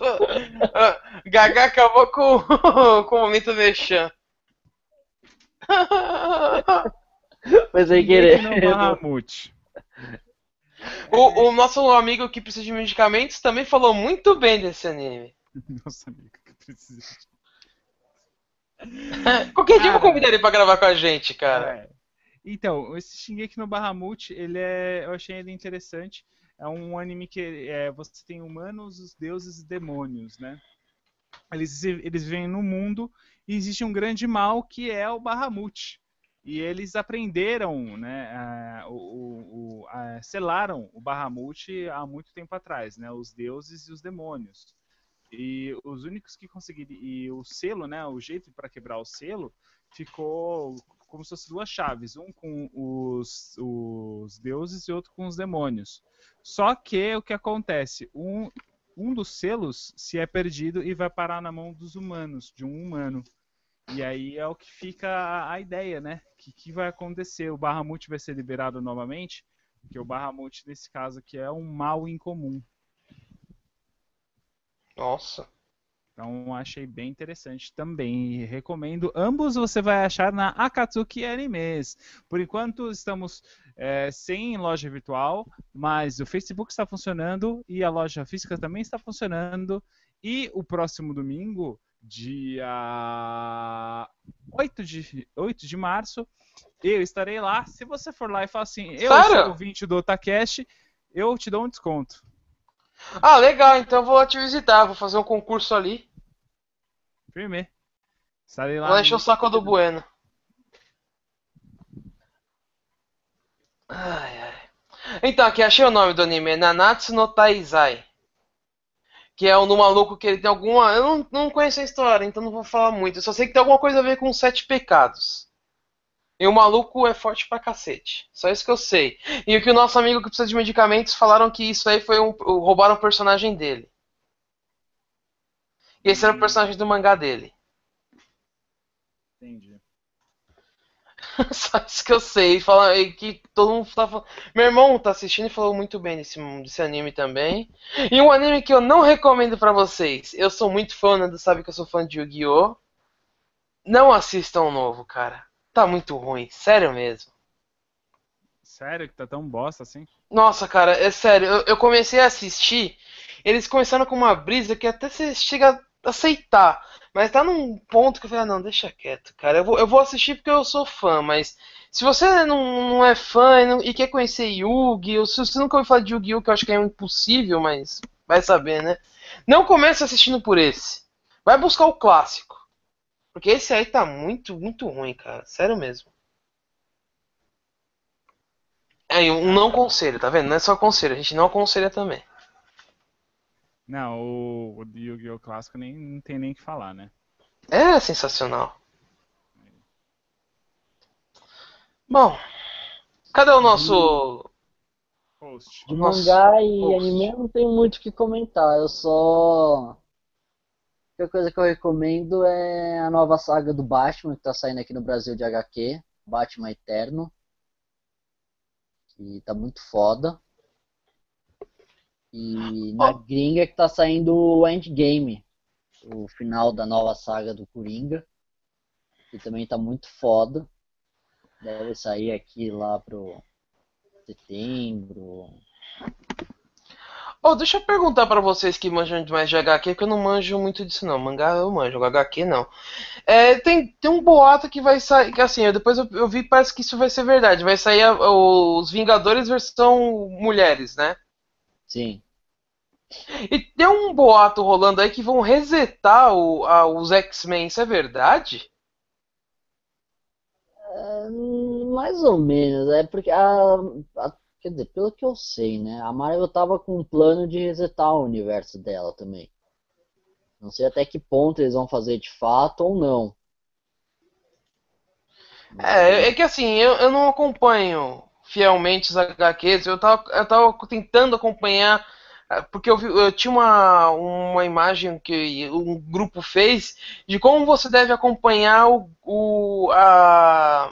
Ah, Gaga acabou com, com o momento Mechan. Foi sem querer. O, o nosso amigo que precisa de medicamentos também falou muito bem desse anime. Nossa amiga, que precisa. Qualquer dia eu vou convidar ele pra gravar com a gente, cara. É. Então, esse Shingeki no Bahamut, ele é, eu achei ele interessante. É um anime que é, você tem humanos, os deuses e demônios, né? Eles, eles vivem no mundo e existe um grande mal que é o Bahamut. E eles aprenderam, né, a- o- o- a- selaram o Bahamut há muito tempo atrás, né, os deuses e os demônios. E os únicos que conseguiram, e o selo, né, o jeito para quebrar o selo, ficou como se fosse duas chaves, um com os, os deuses e outro com os demônios. Só que o que acontece? Um, um dos selos se é perdido e vai parar na mão dos humanos, de um humano. E aí é o que fica a, a ideia, né? O que, que vai acontecer? O Bahamut vai ser liberado novamente? Porque o Bahamut, nesse caso aqui, é um mal incomum. Nossa. Então achei bem interessante também. E recomendo. Ambos você vai achar na Akatsuki Animes. Por enquanto estamos é, sem loja virtual, mas o Facebook está funcionando e a loja física também está funcionando. E o próximo domingo, dia 8 de, 8 de março, eu estarei lá. Se você for lá e falar assim, eu Sério? sou ouvinte do Otacast, eu te dou um desconto. Ah, legal, então vou te visitar, vou fazer um concurso ali. Firme. Estarei lá. No- encher o saco do Bueno. Ai, ai. Então, aqui achei o nome do anime, Nanatsu no Taizai. Que é um do maluco que ele tem alguma. Eu não, não conheço a história, então não vou falar muito. Eu só sei que tem alguma coisa a ver com os sete pecados. E o maluco é forte pra cacete. Só isso que eu sei. E o que o nosso amigo que precisa de medicamentos falaram que isso aí foi um. roubaram o personagem dele. E esse era o personagem do mangá dele. Entendi. Só isso que eu sei. Fala, que todo mundo tá falando. Meu irmão tá assistindo e falou muito bem desse, desse anime também. E um anime que eu não recomendo pra vocês. Eu sou muito fã, Nando sabe que eu sou fã de Yu-Gi-Oh! Não assistam o novo, cara. Tá muito ruim, sério mesmo. Sério que tá tão bosta assim? Nossa, cara, é sério. Eu, eu comecei a assistir. Eles começaram com uma brisa que até você chega aceitar. Mas tá num ponto que eu falei, ah, não, deixa quieto, cara. Eu vou, eu vou assistir porque eu sou fã, mas se você não, não é fã e, não- e quer conhecer Yugi, ou se você nunca ouviu falar de Yu-Gi-Oh!, que eu acho que é impossível, mas vai saber, né? Não comece assistindo por esse. Vai buscar o clássico. Porque esse aí tá muito, muito ruim, cara. Sério mesmo. É, um não conselho, tá vendo? Não é só conselho, a gente não aconselha também. Não, o, o Yu-Gi-Oh! clássico nem, não tem nem o que falar, né? É sensacional. Bom, cadê o nosso. Host. De mangá e anime eu não tenho muito o que comentar, eu só. A única coisa que eu recomendo é a nova saga do Batman, que tá saindo aqui no Brasil de HQ, Batman Eterno. Que tá muito foda. E na gringa que tá saindo o Endgame, o final da nova saga do Coringa. Que também tá muito foda. Deve sair aqui lá pro setembro, Oh, deixa eu perguntar pra vocês que manjam demais de HQ, porque eu não manjo muito disso não. Mangá eu manjo, HQ não. É, tem, tem um boato que vai sair, que assim, eu, depois eu, eu vi, parece que isso vai ser verdade. Vai sair a- os Vingadores versão mulheres, né? Sim. E tem um boato rolando aí que vão resetar o, a, os X-Men, isso é verdade? É, mais ou menos, é porque a, a, quer dizer, pelo que eu sei, né, a Marvel tava com um plano de resetar o universo dela também. Não sei até que ponto eles vão fazer de fato ou não. É, é que assim, eu, eu não acompanho fielmente os HQs, eu tava, eu tava tentando acompanhar, é, porque eu, vi, eu tinha uma, uma imagem que um grupo fez de como você deve acompanhar o, o a,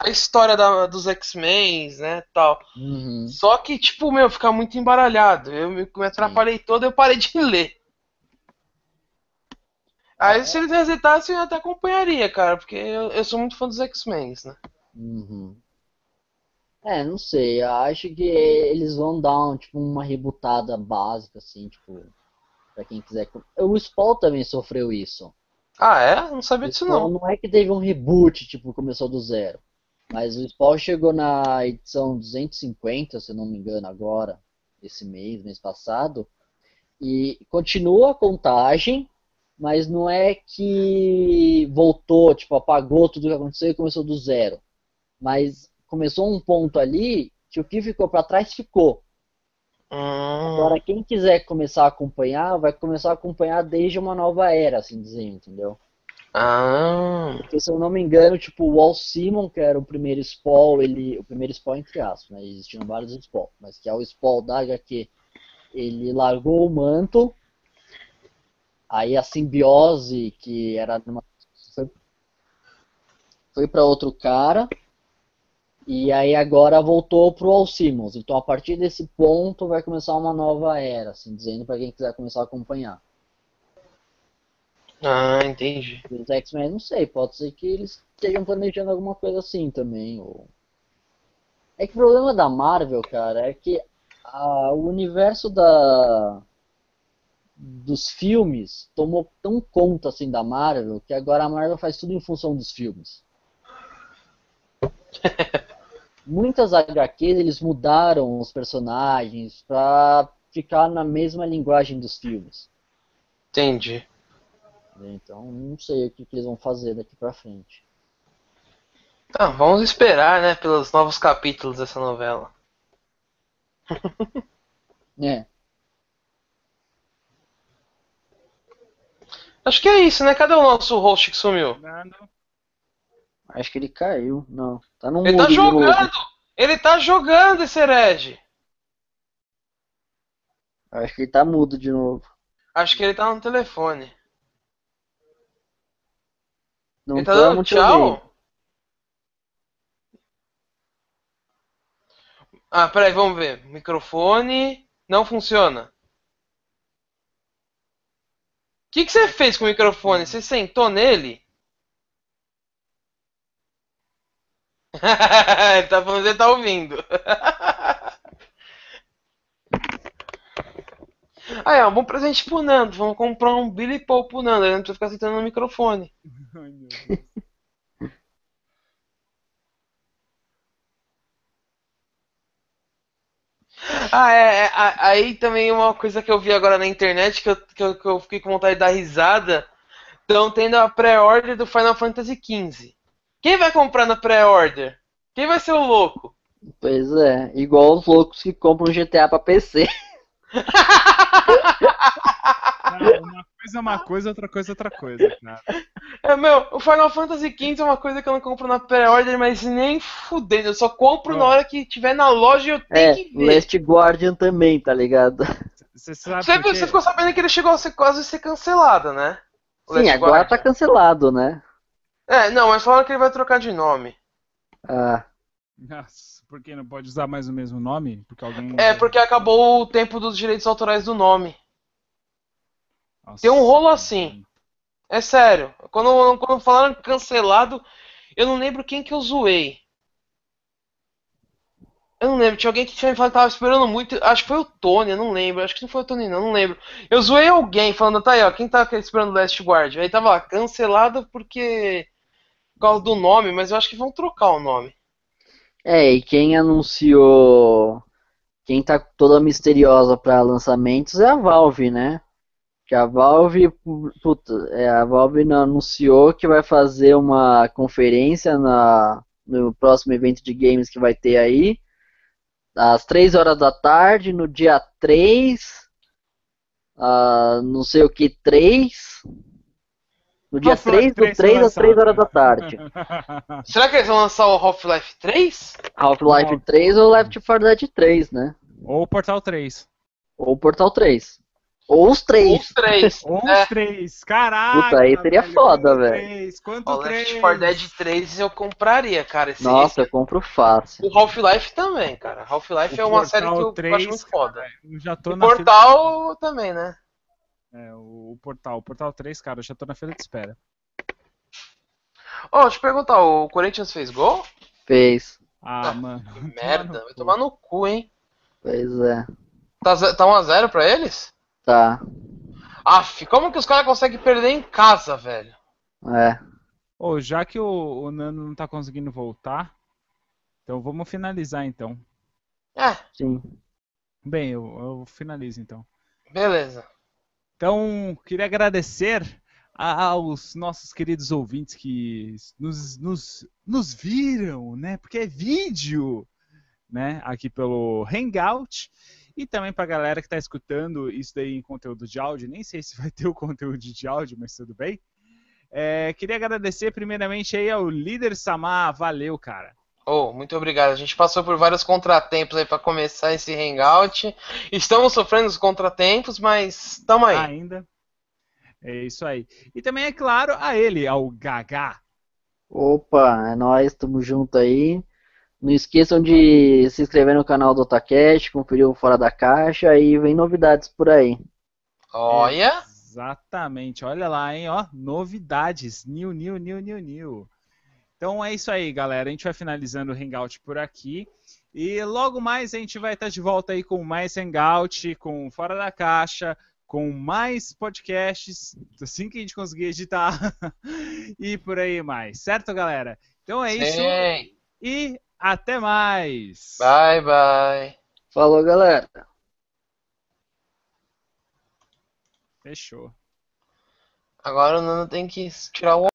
a história da, dos X-Men, né, tal. Uhum. Só que, tipo, meu, fica muito embaralhado. Eu me, me atrapalhei todo e eu parei de ler. Aí se eles resetassem eu até acompanharia, cara, porque eu, eu sou muito fã dos X-Men, né? Uhum. É, não sei, eu acho que eles vão dar um, tipo, uma rebutada básica, assim, tipo, pra quem quiser. O Spawn também sofreu isso. Ah, é? Não sabia disso não. não é que teve um reboot, tipo, começou do zero. Mas o Spawn chegou na edição 250, se não me engano, agora, esse mês, mês passado. E continua a contagem, mas não é que voltou, tipo, apagou tudo que aconteceu e começou do zero. Mas começou um ponto ali que o que ficou para trás ficou. Hum, Agora, quem quiser começar a acompanhar, vai começar a acompanhar desde uma nova era, assim dizer, entendeu? ah, Porque se eu não me engano, tipo, o Walt Simon, que era o primeiro Spawn, ele. O primeiro Spawn entre aspas, né? Existiam vários Spawn, mas que é o Spawn da HQ, ele largou o manto. Aí a simbiose, que era numa. Foi, foi para outro cara. E aí agora voltou pro Al Simmons. Então a partir desse ponto vai começar uma nova era, assim, dizendo para quem quiser começar a acompanhar. ah, entendi. Os X-Men, não sei, pode ser que eles estejam planejando alguma coisa assim também. Ou... É que o problema da Marvel, cara, é que a- o universo da dos filmes tomou tão conta assim da Marvel que agora a Marvel faz tudo em função dos filmes. Muitas HQs eles mudaram os personagens pra ficar na mesma linguagem dos filmes. Entendi. Então, não sei o que, que eles vão fazer daqui pra frente. Ah, vamos esperar, né, pelos novos capítulos dessa novela. É. Acho que é isso, né? Cadê o nosso host que sumiu? Acho que ele caiu. Não. Tá no Ele tá novo. jogando! Ele tá jogando esse herege! Acho que ele tá mudo de novo. Acho que ele tá no telefone. Não ele tá dando muito tchau? Ah, peraí, vamos ver. Microfone não funciona. O que, que você fez com o microfone? Você sentou nele? tá falando ele tá ouvindo. Ah, é um bom presente pro Nando. Vamos comprar um Billy Paul pro Nando. Ele não precisa ficar sentando no microfone. Ai, meu Deus. Ah, é, é, aí também uma coisa que eu vi agora na internet que eu, que eu, que eu fiquei com vontade de dar risada. Estão tendo a pré-order do Final Fantasy XV. Quem vai comprar na pré-order? Quem vai ser o louco? Pois é. Igual os loucos que compram GTA pra PC. Não, uma coisa é uma coisa, outra coisa é outra coisa, cara. É, meu, o Final Fantasy XV é uma coisa que eu não compro na pré-order, mas nem fudendo. Eu só compro na hora que tiver na loja e eu tenho É, que ver. Last Guardian também, tá ligado? Você sabe Você, ficou sabendo que ele chegou a ser quase ser cancelado, né? O Sim, Last agora Guardian. tá cancelado, né? É, não, mas falaram que ele vai trocar de nome. Ah, Nossa, por que não pode usar mais o mesmo nome? Porque alguém. É, porque acabou o tempo dos direitos autorais do nome. Nossa, tem um rolo assim. É sério. Quando, quando falaram cancelado, eu não lembro quem que eu zoei. Eu não lembro, tinha alguém que tinha me falado que tava esperando muito. Acho que foi o Tony, eu não lembro. Acho que não foi o Tony, não, não lembro. Eu zoei alguém falando, tá aí, ó, quem tá esperando Last Guard? Aí tava lá, cancelado porque. Por causa do nome, mas eu acho que vão trocar o nome. é, e quem anunciou quem tá toda misteriosa para lançamentos é a Valve, né? Que a Valve, puta, é, a Valve anunciou que vai fazer uma conferência na, no próximo evento de games que vai ter aí, às 3 horas da tarde, no dia 3, uh, não sei o que, 3, no dia 3 do 3 às 3 horas da tarde. Será que eles vão lançar o Half-Life 3? Half-Life 3 ou Left 4 Dead 3, né? Ou o Portal 3. Ou o Portal 3. Ou os três. Os três. Ou é. os três. Caraca. Puta, aí seria velho, foda, velho. Quanto O três? Left 4 Dead 3 eu compraria, cara. Esse, Nossa, eu esse- compro fácil. O Half-Life também, cara. Half-Life é uma Portal série que eu 3, acho muito foda. Eu já tô O na fila. Portal também, né? É, o, o Portal. O Portal 3, cara, eu já tô na fila de espera. Ó, deixa eu perguntar, o Corinthians fez gol? Fez. Ah, Ah, mano. Que merda, vai tomar no cu, hein? Pois é. Tá, tá 1x0 pra eles? Tá. Aff, como que os caras conseguem perder em casa, velho? É. Ô, já que o, o Nano não tá conseguindo voltar, então vamos finalizar então. É, Sim. Bem, eu, eu finalizo então. beleza. Então, queria agradecer a- aos nossos queridos ouvintes que nos, nos, nos viram, né? Porque é vídeo, né? Aqui pelo Hangout. E também pra galera que tá escutando isso daí em conteúdo de áudio. Nem sei se vai ter o conteúdo de áudio, mas tudo bem. É, queria agradecer primeiramente aí ao líder Samar. Valeu, cara. Oh, muito obrigado. A gente passou por vários contratempos aí pra começar esse hangout. Estamos sofrendo os contratempos, mas tamo aí. Ainda. É isso aí. E também, é claro, a ele, ao Gagá. Opa, é nóis, tamo junto aí. Não esqueçam de se inscrever no canal do Otacast, conferir o Fora da Caixa e vem novidades por aí. Olha, Exatamente, olha lá, hein, ó, novidades, new, new, new, new, new. Então é isso aí, galera, a gente vai finalizando o Hangout por aqui e logo mais a gente vai estar de volta aí com mais Hangout, com Fora da Caixa, com mais podcasts, assim que a gente conseguir editar e por aí mais, certo, galera? Então é isso sim. e até mais! Bye, bye. Falou, galera. Fechou. Agora o Nano tem que tirar o